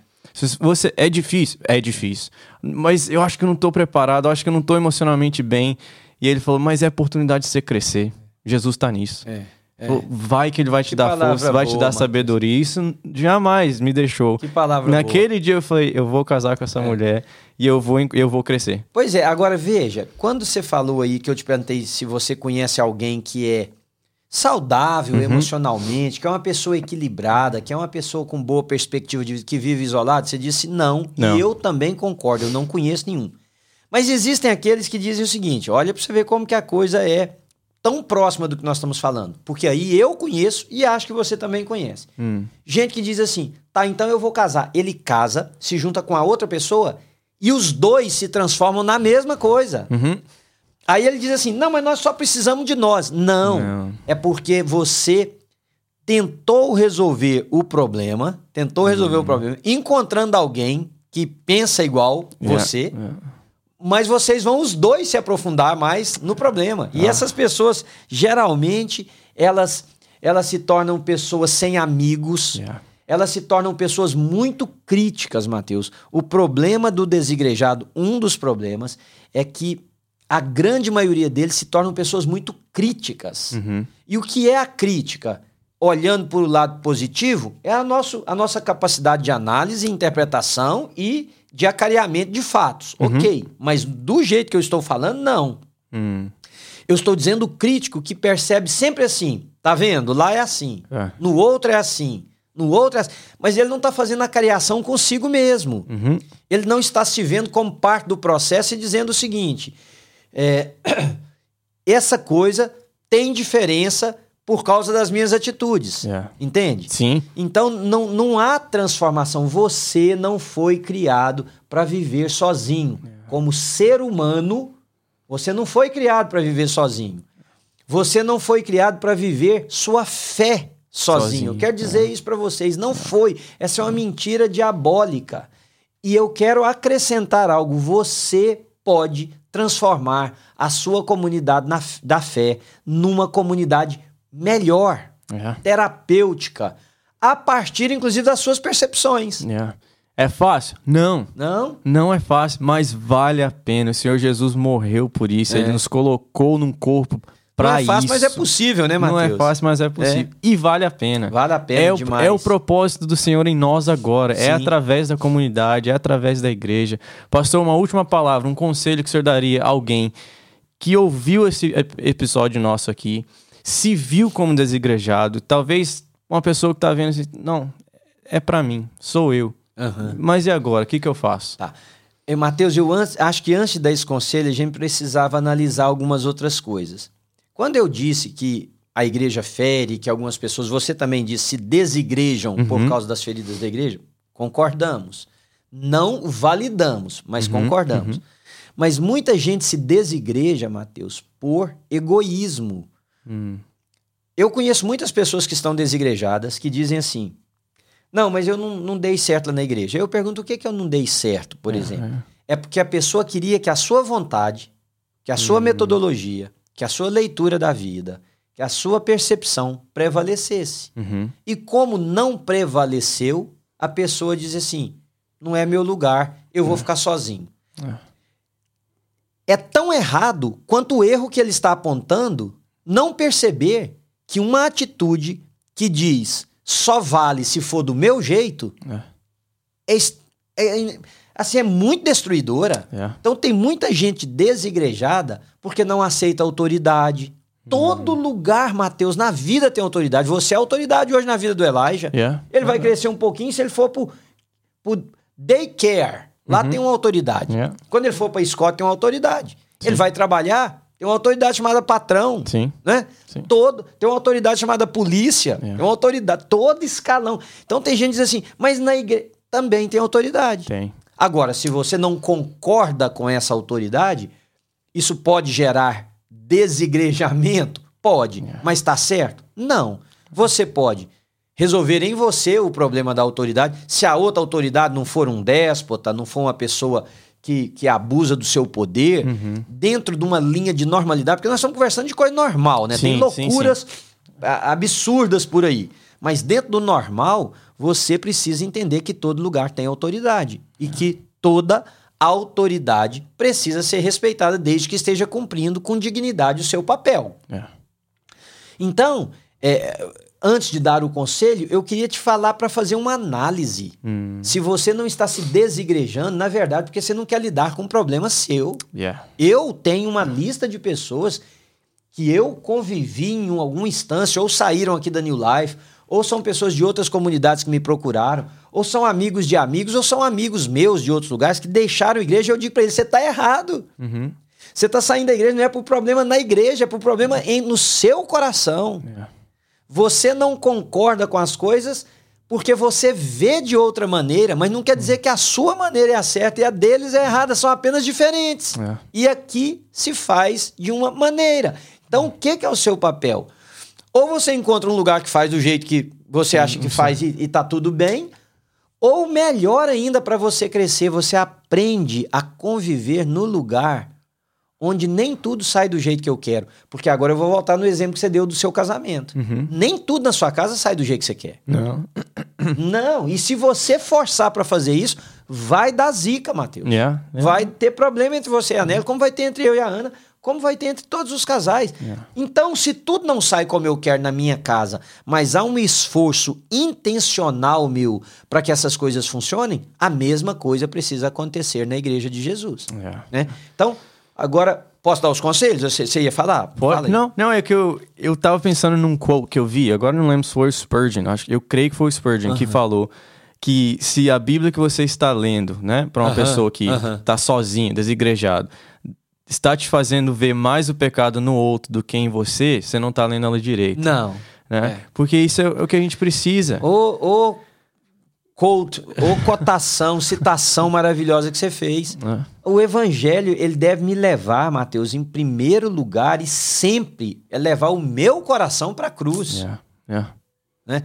Você é difícil, é difícil. Mas eu acho que eu não tô preparado, eu acho que eu não tô emocionalmente bem. E ele falou: "Mas é oportunidade de você crescer. Jesus tá nisso. É. É. Vai que ele vai te Que dar força, vai te boa, dar Marcos. sabedoria. Isso jamais me deixou. Que palavra Naquele dia eu falei, eu vou casar com É. essa mulher e eu vou eu vou crescer. Pois é, agora veja, quando você falou aí que eu te perguntei se você conhece alguém que é saudável Uhum. emocionalmente, que é uma pessoa equilibrada, que é uma pessoa com boa perspectiva de que vive isolado, você disse não, Não. e eu também concordo, eu não conheço nenhum. Mas existem aqueles que dizem o seguinte, olha para você ver como que a coisa é tão próxima do que nós estamos falando, porque aí eu conheço e acho que você também conhece. Hum. Gente que diz assim, tá, então eu vou casar. Ele casa, se junta com a outra pessoa e os dois se transformam na mesma coisa. Uhum. Aí ele diz assim: não, mas nós só precisamos de nós. Não. Não. É porque você tentou resolver o problema, tentou resolver Uhum. o problema, encontrando alguém que pensa igual você, É, é. mas vocês vão os dois se aprofundar mais no problema. Ah. E essas pessoas, geralmente, elas, elas se tornam pessoas sem amigos. Yeah. Elas se tornam pessoas muito críticas, Mateus. O problema do desigrejado, um dos problemas, é que a grande maioria deles se tornam pessoas muito críticas. Uhum. E o que é a crítica? Olhando por o lado positivo, é a, nosso, a nossa capacidade de análise, interpretação e de acareamento de fatos. Uhum. Ok, mas do jeito que eu estou falando, não. Hum. Eu estou dizendo o crítico que percebe sempre assim. Tá vendo? Lá é assim. É. No outro é assim. No outro é assim. Mas ele não está fazendo a cariação consigo mesmo. Uhum. Ele não está se vendo como parte do processo e dizendo o seguinte: é, essa coisa tem diferença por causa das minhas atitudes. Yeah. Entende? Sim. Então não, não há transformação. Você não foi criado para viver sozinho. Como ser humano, você não foi criado para viver sozinho. Você não foi criado para viver sua fé sozinho. Sozinho, Eu quero dizer isso para vocês. Não foi. Essa é uma mentira diabólica. E eu quero acrescentar algo. Você pode transformar a sua comunidade na- da fé numa comunidade melhor Yeah. terapêutica a partir, inclusive, das suas percepções. Yeah. É fácil? Não. Não? Não é fácil, mas vale a pena. O Senhor Jesus morreu por isso. É. Ele nos colocou num corpo pra não é fácil, isso. mas é possível, né, Não Matheus? é fácil, mas é possível. E vale a pena. Vale a pena é o, demais. É o propósito do Senhor em nós agora. Sim. É através da comunidade, é através da igreja. Pastor, uma última palavra, um conselho que o Senhor daria a alguém que ouviu esse episódio nosso aqui, se viu como desigrejado, talvez uma pessoa que está vendo assim, não, é para mim, sou eu. Uhum. Mas e agora? O que, que eu faço? Tá. E, Mateus, eu acho que antes de dar esse conselho, a gente precisava analisar algumas outras coisas. Quando eu disse que a igreja fere, que algumas pessoas, você também disse, se desigrejam uhum. por causa das feridas da igreja, concordamos. Não validamos, mas uhum, concordamos. Uhum. Mas muita gente se desigreja, Mateus, por egoísmo. Hum. Eu conheço muitas pessoas que estão desigrejadas que dizem assim: não, mas eu não, não dei certo na igreja. Eu pergunto o que, que eu não dei certo, por exemplo. É porque a pessoa queria que a sua vontade, que a sua hum. metodologia, que a sua leitura da vida, que a sua percepção prevalecesse. Uhum. E como não prevaleceu, a pessoa diz assim: não é meu lugar, eu vou é. ficar sozinho. É. é tão errado quanto o erro que ele está apontando não perceber que uma atitude que diz só vale se for do meu jeito é, é, é assim é muito destruidora. É. Então tem muita gente desigrejada porque não aceita autoridade. Todo hum. lugar, Mateus, na vida tem autoridade. Você é autoridade hoje na vida do Elijah. Yeah. Ele vai crescer um pouquinho se ele for pro, pro daycare. Lá uhum. tem uma autoridade. Yeah. Quando ele for para escola, tem uma autoridade. Sim. Ele vai trabalhar, tem uma autoridade chamada patrão. Sim. Né? Sim. Todo, tem uma autoridade chamada polícia. Yeah. Tem uma autoridade, todo escalão. Então tem gente que diz assim, mas na igreja também tem autoridade. Tem. Agora, se você não concorda com essa autoridade, isso pode gerar desigrejamento? Pode. Yeah. Mas está certo? Não. Você pode resolver em você o problema da autoridade. Se a outra autoridade não for um déspota, não for uma pessoa que, que abusa do seu poder, uhum. dentro de uma linha de normalidade, porque nós estamos conversando de coisa normal, né? Sim, Tem loucuras sim, sim. absurdas por aí. Mas dentro do normal, você precisa entender que todo lugar tem autoridade e que toda autoridade precisa ser respeitada desde que esteja cumprindo com dignidade o seu papel. É. Então, é, antes de dar o conselho, eu queria te falar para fazer uma análise. Hum. Se você não está se desigrejando, na verdade, porque você não quer lidar com um problema seu. Yeah. Eu tenho uma lista de pessoas que eu convivi em alguma instância, ou saíram aqui da New Life, ou são pessoas de outras comunidades que me procuraram, ou são amigos de amigos, ou são amigos meus de outros lugares que deixaram a igreja. E eu digo para eles: você está errado. Uhum. Você está saindo da igreja, não é por problema na igreja, é por problema em, no seu coração. Yeah. Você não concorda com as coisas porque você vê de outra maneira, mas não quer dizer que a sua maneira é a certa e a deles é errada, são apenas diferentes. É. E aqui se faz de uma maneira. Então, o que, que é o seu papel? Ou você encontra um lugar que faz do jeito que você acha que faz e, e tá tudo bem, ou melhor ainda, para você crescer, você aprende a conviver no lugar onde nem tudo sai do jeito que eu quero. Porque agora eu vou voltar no exemplo que você deu do seu casamento. Uhum. Nem tudo na sua casa sai do jeito que você quer. Não. Não. E se você forçar para fazer isso, vai dar zica, Matheus. Yeah, yeah. Vai ter problema entre você e a Nelly, como vai ter entre eu e a Ana, como vai ter entre todos os casais. Yeah. Então, se tudo não sai como eu quero na minha casa, mas há um esforço intencional meu para que essas coisas funcionem, a mesma coisa precisa acontecer na igreja de Jesus. Né? Então, Agora, posso dar os conselhos? Você, você ia falar? Pode, não, não, é que eu, eu tava pensando num quote que eu vi, agora não lembro se foi o Spurgeon, acho, eu creio que foi o Spurgeon que falou que se a Bíblia que você está lendo, né, para uma pessoa que está sozinha, desigrejado, está te fazendo ver mais o pecado no outro do que em você, você não está lendo ela direito. Não. Né? É. Porque isso é o que a gente precisa. Ou, ou quote, ou cotação, citação maravilhosa que você fez. É. O evangelho, ele deve me levar, Mateus, em primeiro lugar e sempre é levar o meu coração para a cruz. Yeah. Yeah. Né?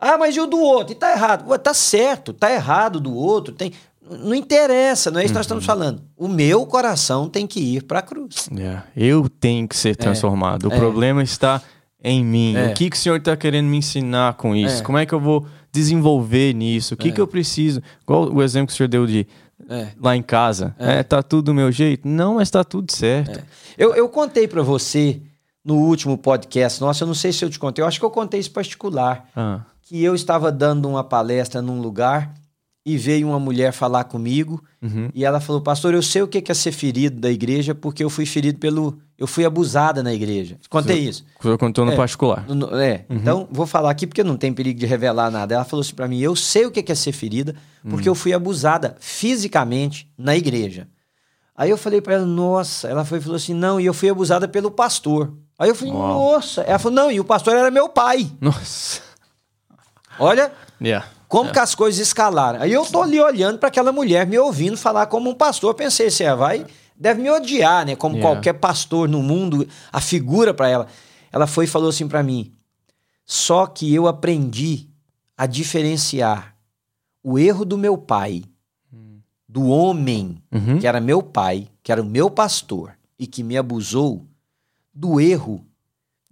Ah, mas e o do outro? E tá errado. Ué, tá certo, tá errado do outro. Tem, não interessa, não é isso que nós estamos uhum. falando. O meu coração tem que ir para a cruz. Yeah. Eu tenho que ser é. transformado. É. O problema está em mim. É. O que, que o Senhor está querendo me ensinar com isso? É. Como é que eu vou desenvolver nisso? O que, é. que eu preciso? Igual o exemplo que o senhor deu de é. lá em casa. É. é. tá tudo do meu jeito? Não, mas tá tudo certo. É. Eu, eu contei para você no último podcast, nossa, eu não sei se eu te contei, eu acho que eu contei isso particular. Ah. Que eu estava dando uma palestra num lugar e veio uma mulher falar comigo Uhum. e ela falou: "Pastor, eu sei o que é ser ferido da igreja porque eu fui ferido pelo eu fui abusada na igreja". Contei isso. O senhor contou no É. particular. No- É, então vou falar aqui porque não tem perigo de revelar nada. Ela falou assim pra mim: "Eu sei o que é ser ferida porque eu fui abusada fisicamente na igreja". Aí eu falei pra ela: "Nossa", ela foi falou assim: "Não, e eu fui abusada pelo pastor". Aí eu falei: Uau. "Nossa". Ela falou: "Não, e o pastor era meu pai". Nossa. Olha, Yeah. Como que as coisas escalaram. Aí eu tô ali olhando para aquela mulher me ouvindo falar como um pastor. Eu pensei, você vai, deve me odiar, né? Como Yeah. qualquer pastor no mundo, a figura para ela. Ela foi e falou assim para mim: só que eu aprendi a diferenciar o erro do meu pai, do homem Uhum. que era meu pai, que era o meu pastor e que me abusou, do erro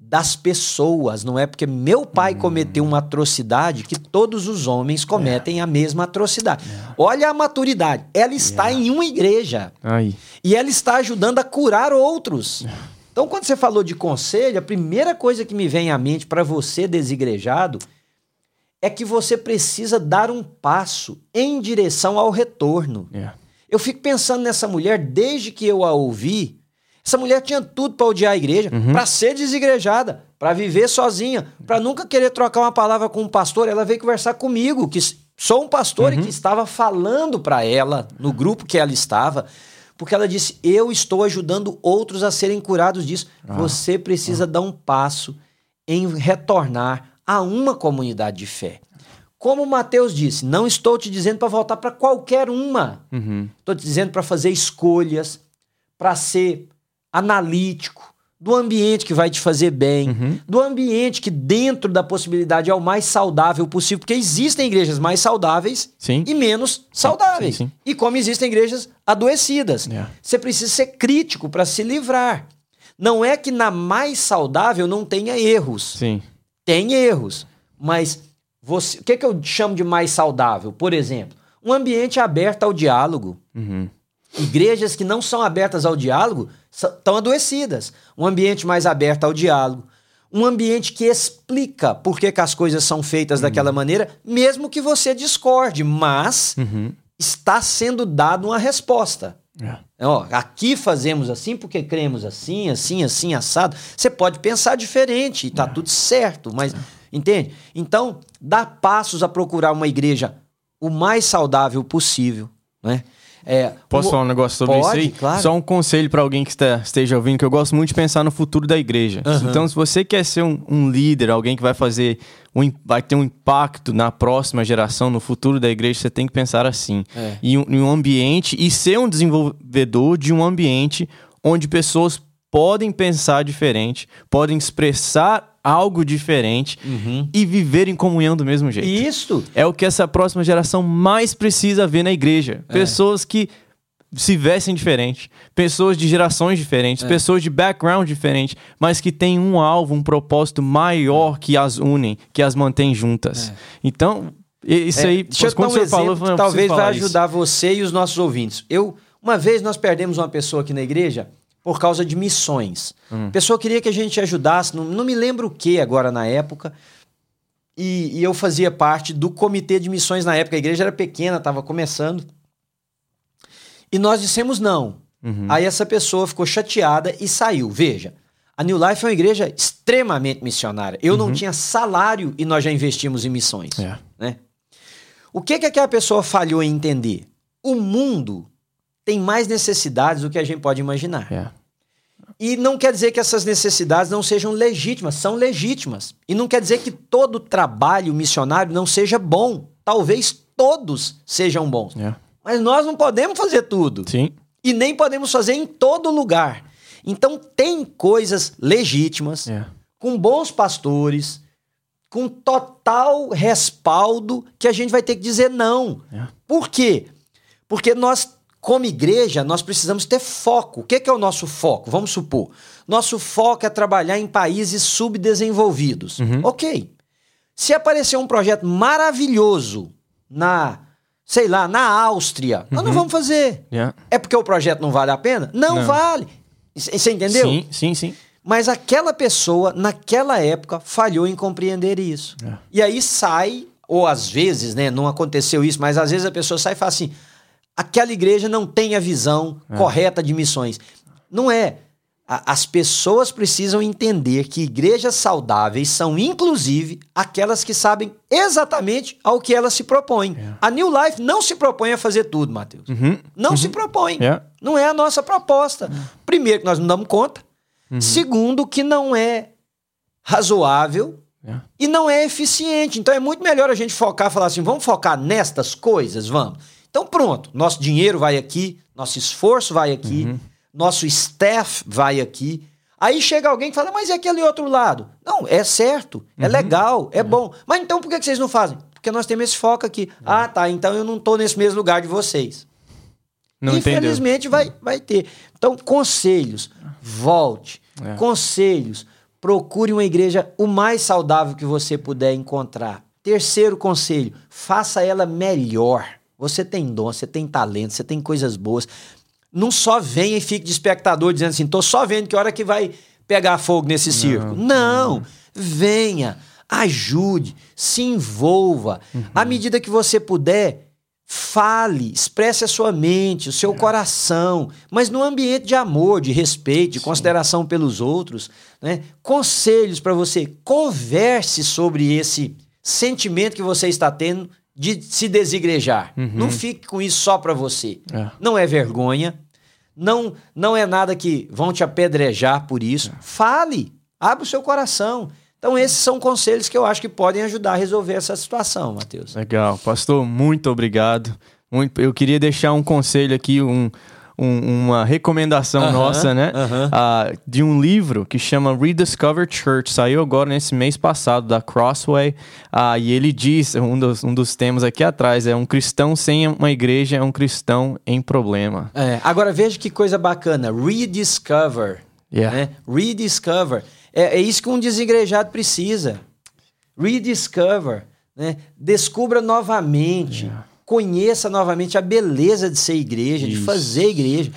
das pessoas. Não é porque meu pai cometeu uma atrocidade que todos os homens cometem a mesma atrocidade. Olha a maturidade. Ela está em uma igreja Aí. e ela está ajudando a curar outros. Então, quando você falou de conselho, a primeira coisa que me vem à mente para você, desigrejado, é que você precisa dar um passo em direção ao retorno. Eu fico pensando nessa mulher desde que eu a ouvi. Essa mulher tinha tudo para odiar a igreja, para ser desigrejada, para viver sozinha, para nunca querer trocar uma palavra com um pastor. Ela veio conversar comigo, que sou um pastor e que estava falando para ela no grupo que ela estava, porque ela disse: "Eu estou ajudando outros a serem curados disso. Você precisa dar um passo em retornar a uma comunidade de fé." Como Mateus disse, não estou te dizendo para voltar para qualquer uma. Uhum. Estou te dizendo para fazer escolhas, para ser analítico, do ambiente que vai te fazer bem, Uhum. do ambiente que, dentro da possibilidade, é o mais saudável possível, porque existem igrejas mais saudáveis Sim. e menos saudáveis. sim, sim. E como existem igrejas adoecidas. Yeah. Você precisa ser crítico para se livrar. Não é que na mais saudável não tenha erros tem erros, mas você, o que, que eu chamo de mais saudável? Por exemplo, um ambiente aberto ao diálogo. Uhum. Igrejas que não são abertas ao diálogo estão adoecidas. Um ambiente mais aberto ao diálogo. Um ambiente que explica por que, que as coisas são feitas daquela maneira, mesmo que você discorde, mas Uhum. está sendo dado uma resposta. Yeah. Ó, aqui fazemos assim porque cremos assim, assim, assim, assado. Você pode pensar diferente e tá tudo certo, mas entende? Então, dá passos a procurar uma igreja o mais saudável possível, né? É, Posso o- falar um negócio sobre Pode, isso aí? claro. Só um conselho para alguém que está- esteja ouvindo, que eu gosto muito de pensar no futuro da igreja. Aham. Então, se você quer ser um, um líder, alguém que vai fazer, um, vai ter um impacto na próxima geração, no futuro da igreja, você tem que pensar assim. É. Em, um, em um ambiente e ser um desenvolvedor de um ambiente onde pessoas podem pensar diferente, podem expressar algo diferente Uhum. e viver em comunhão do mesmo jeito. Isso. É o que essa próxima geração mais precisa ver na igreja. É. Pessoas que se vestem diferente, pessoas de gerações É. diferentes, pessoas de background diferente, mas que têm um alvo, um propósito maior que as unem, que as mantém juntas. Então, i- isso É, aí, deixa eu dar um exemplo falou, que talvez vai falar isso. ajudar você e os nossos ouvintes. Eu, uma vez nós perdemos uma pessoa aqui na igreja por causa de missões. Hum. A pessoa queria que a gente ajudasse, não, não me lembro o que agora na época. E, e eu fazia parte do comitê de missões na época. A igreja era pequena, estava começando. E nós dissemos não. Uhum. Aí essa pessoa ficou chateada e saiu. Veja, a New Life é uma igreja extremamente missionária. Eu não tinha salário e nós já investimos em missões Uhum. É. né? O que que aquela pessoa falhou em entender? O mundo tem mais necessidades do que a gente pode imaginar. É. E não quer dizer que essas necessidades não sejam legítimas, são legítimas. E não quer dizer que todo trabalho missionário não seja bom. Talvez todos sejam bons. É. Mas nós não podemos fazer tudo. Sim. E nem podemos fazer em todo lugar. Então tem coisas legítimas, É. com bons pastores, com total respaldo, que a gente vai ter que dizer não. Por quê? Porque nós, como igreja, nós precisamos ter foco. O que que é o nosso foco? Vamos supor. Nosso foco é trabalhar em países subdesenvolvidos. Ok. Se aparecer um projeto maravilhoso na, sei lá, na Áustria, nós não vamos fazer. Yeah. É porque o projeto não vale a pena? Não, Não. vale. Você entendeu? Sim, sim, sim. Mas aquela pessoa, naquela época, falhou em compreender isso. É. E aí sai ou às vezes, né, não aconteceu isso, mas às vezes a pessoa sai e fala assim: aquela igreja não tem a visão é. correta de missões. Não é. As pessoas precisam entender que igrejas saudáveis são, inclusive, aquelas que sabem exatamente ao que elas se propõem. É. A New Life não se propõe a fazer tudo, Mateus. Uhum. Não uhum. se propõe. Yeah. É. Não é a nossa proposta. Uhum. Primeiro, que nós não damos conta. Uhum. Segundo, que não é razoável yeah. e não é eficiente. Então é muito melhor a gente focar, falar assim: vamos focar nestas coisas? Vamos. Então, pronto, nosso dinheiro vai aqui, nosso esforço vai aqui, uhum. nosso staff vai aqui. Aí chega alguém que fala, mas e aquele outro lado? Não, é certo, é uhum. legal, é, é, bom. Mas então por que vocês não fazem? Porque nós temos esse foco aqui. Uhum. Ah, tá, então eu não estou nesse mesmo lugar de vocês. Não Infelizmente vai, vai ter. Então, conselhos, volte. É. Conselhos, procure uma igreja o mais saudável que você puder encontrar. Terceiro conselho, faça ela melhor. Você tem dom, você tem talento, você tem coisas boas. Não só venha e fique de espectador dizendo assim, tô só vendo que hora que vai pegar fogo nesse circo. Não, não. não. venha, ajude, se envolva. Uhum. À medida que você puder, fale, expresse a sua mente, o seu é. coração, mas no ambiente de amor, de respeito, de Sim. consideração pelos outros, né? Conselhos para você, converse sobre esse sentimento que você está tendo de se desigrejar. Uhum. Não fique com isso só para você. É. Não é vergonha, não não é nada que vão te apedrejar por isso. É. Fale, abre o seu coração. Então esses são conselhos que eu acho que podem ajudar a resolver essa situação, Matheus. Legal, pastor, muito obrigado. Muito, eu queria deixar um conselho aqui, um, um, uma recomendação uh -huh, nossa, né? Uh -huh. uh, de um livro que chama Rediscover Church. Saiu agora nesse mês passado, da Crossway. Uh, e ele diz, um dos, um dos temas aqui atrás, é um cristão sem uma igreja é um cristão em problema. É, agora veja que coisa bacana. Rediscover. Yeah. Né? Rediscover. É, é isso que um desigrejado precisa. Rediscover. Né? Descubra novamente. Yeah conheça novamente a beleza de ser igreja, Isso. de fazer igreja.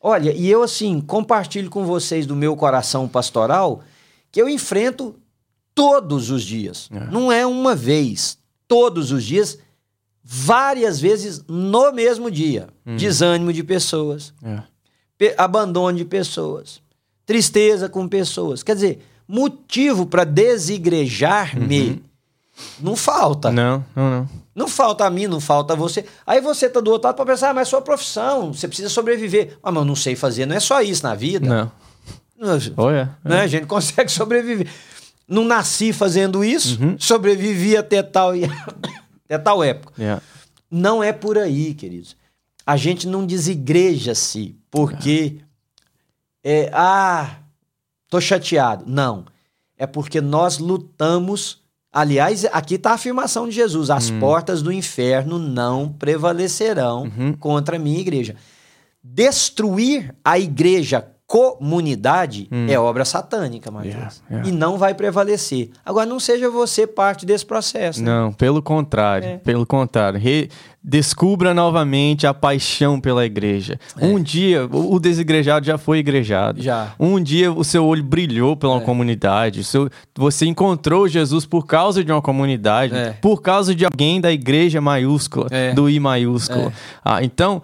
Olha, e eu assim, compartilho com vocês do meu coração pastoral que eu enfrento todos os dias. É. Não é uma vez, todos os dias, várias vezes no mesmo dia. Hum. Desânimo de pessoas, é. abandono de pessoas, tristeza com pessoas. Quer dizer, motivo para desigrejar-me uhum. não falta. Não, não, não. Não falta a mim, não falta a você. Aí você tá do outro lado para pensar, ah, mas é sua profissão, você precisa sobreviver. Ah, mas eu não sei fazer, não é só isso na vida. Não. oh, é, né? A gente consegue sobreviver. Não nasci fazendo isso, uhum. sobrevivi até tal, até tal época. Yeah. Não é por aí, queridos. A gente não desigreja-se porque é, ah, tô chateado. Não. É porque nós lutamos Aliás, aqui está a afirmação de Jesus: as hum. portas do inferno não prevalecerão uhum. contra a minha igreja. Destruir a igreja comunidade hum. é obra satânica, Matheus. Yeah, yeah. E não vai prevalecer. Agora, não seja você parte desse processo. Né? Não, pelo contrário. É. Pelo contrário. Re descubra novamente a paixão pela igreja. É. Um dia, o desigrejado já foi igrejado. Já. Um dia, o seu olho brilhou pela é. comunidade. Seu, você encontrou Jesus por causa de uma comunidade, é. por causa de alguém da igreja maiúscula, é. do I maiúsculo. É. Ah, então,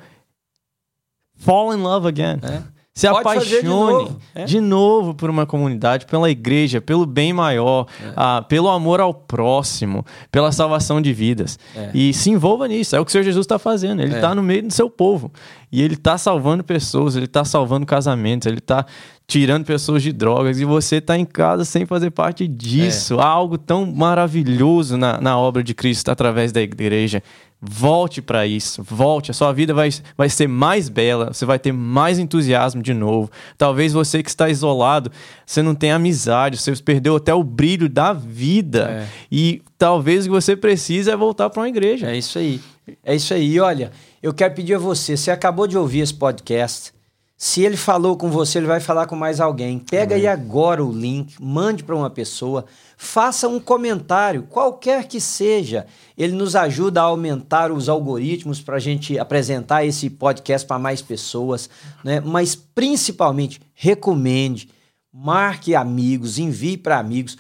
fall in love again. É. Se Pode apaixone de novo. É? de novo. por uma comunidade, pela igreja, pelo bem maior, é. ah, pelo amor ao próximo, pela salvação de vidas. É. E se envolva nisso. É o que o Senhor Jesus está fazendo. Ele está é. no meio do seu povo. E ele está salvando pessoas, ele está salvando casamentos, ele está tirando pessoas de drogas e você está em casa sem fazer parte disso. É. Há algo tão maravilhoso na, na obra de Cristo através da igreja. Volte para isso, volte. A sua vida vai, vai ser mais bela, você vai ter mais entusiasmo de novo. Talvez você que está isolado, você não tenha amizade, você perdeu até o brilho da vida. É. E talvez o que você precisa é voltar para uma igreja. É isso aí. É isso aí. Olha, eu quero pedir a você, você acabou de ouvir esse podcast. Se ele falou com você, ele vai falar com mais alguém. Pega aí agora o link, mande para uma pessoa faça um comentário, qualquer que seja. Ele nos ajuda a aumentar os algoritmos para a gente apresentar esse podcast para mais pessoas, né? mas principalmente recomende, marque amigos, envie para amigos,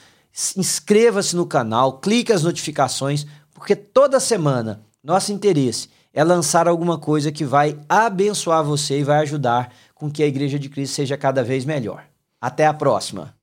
inscreva-se no canal, clique as notificações, porque toda semana nosso interesse é lançar alguma coisa que vai abençoar você e vai ajudar com que a Igreja de Cristo seja cada vez melhor. Até a próxima!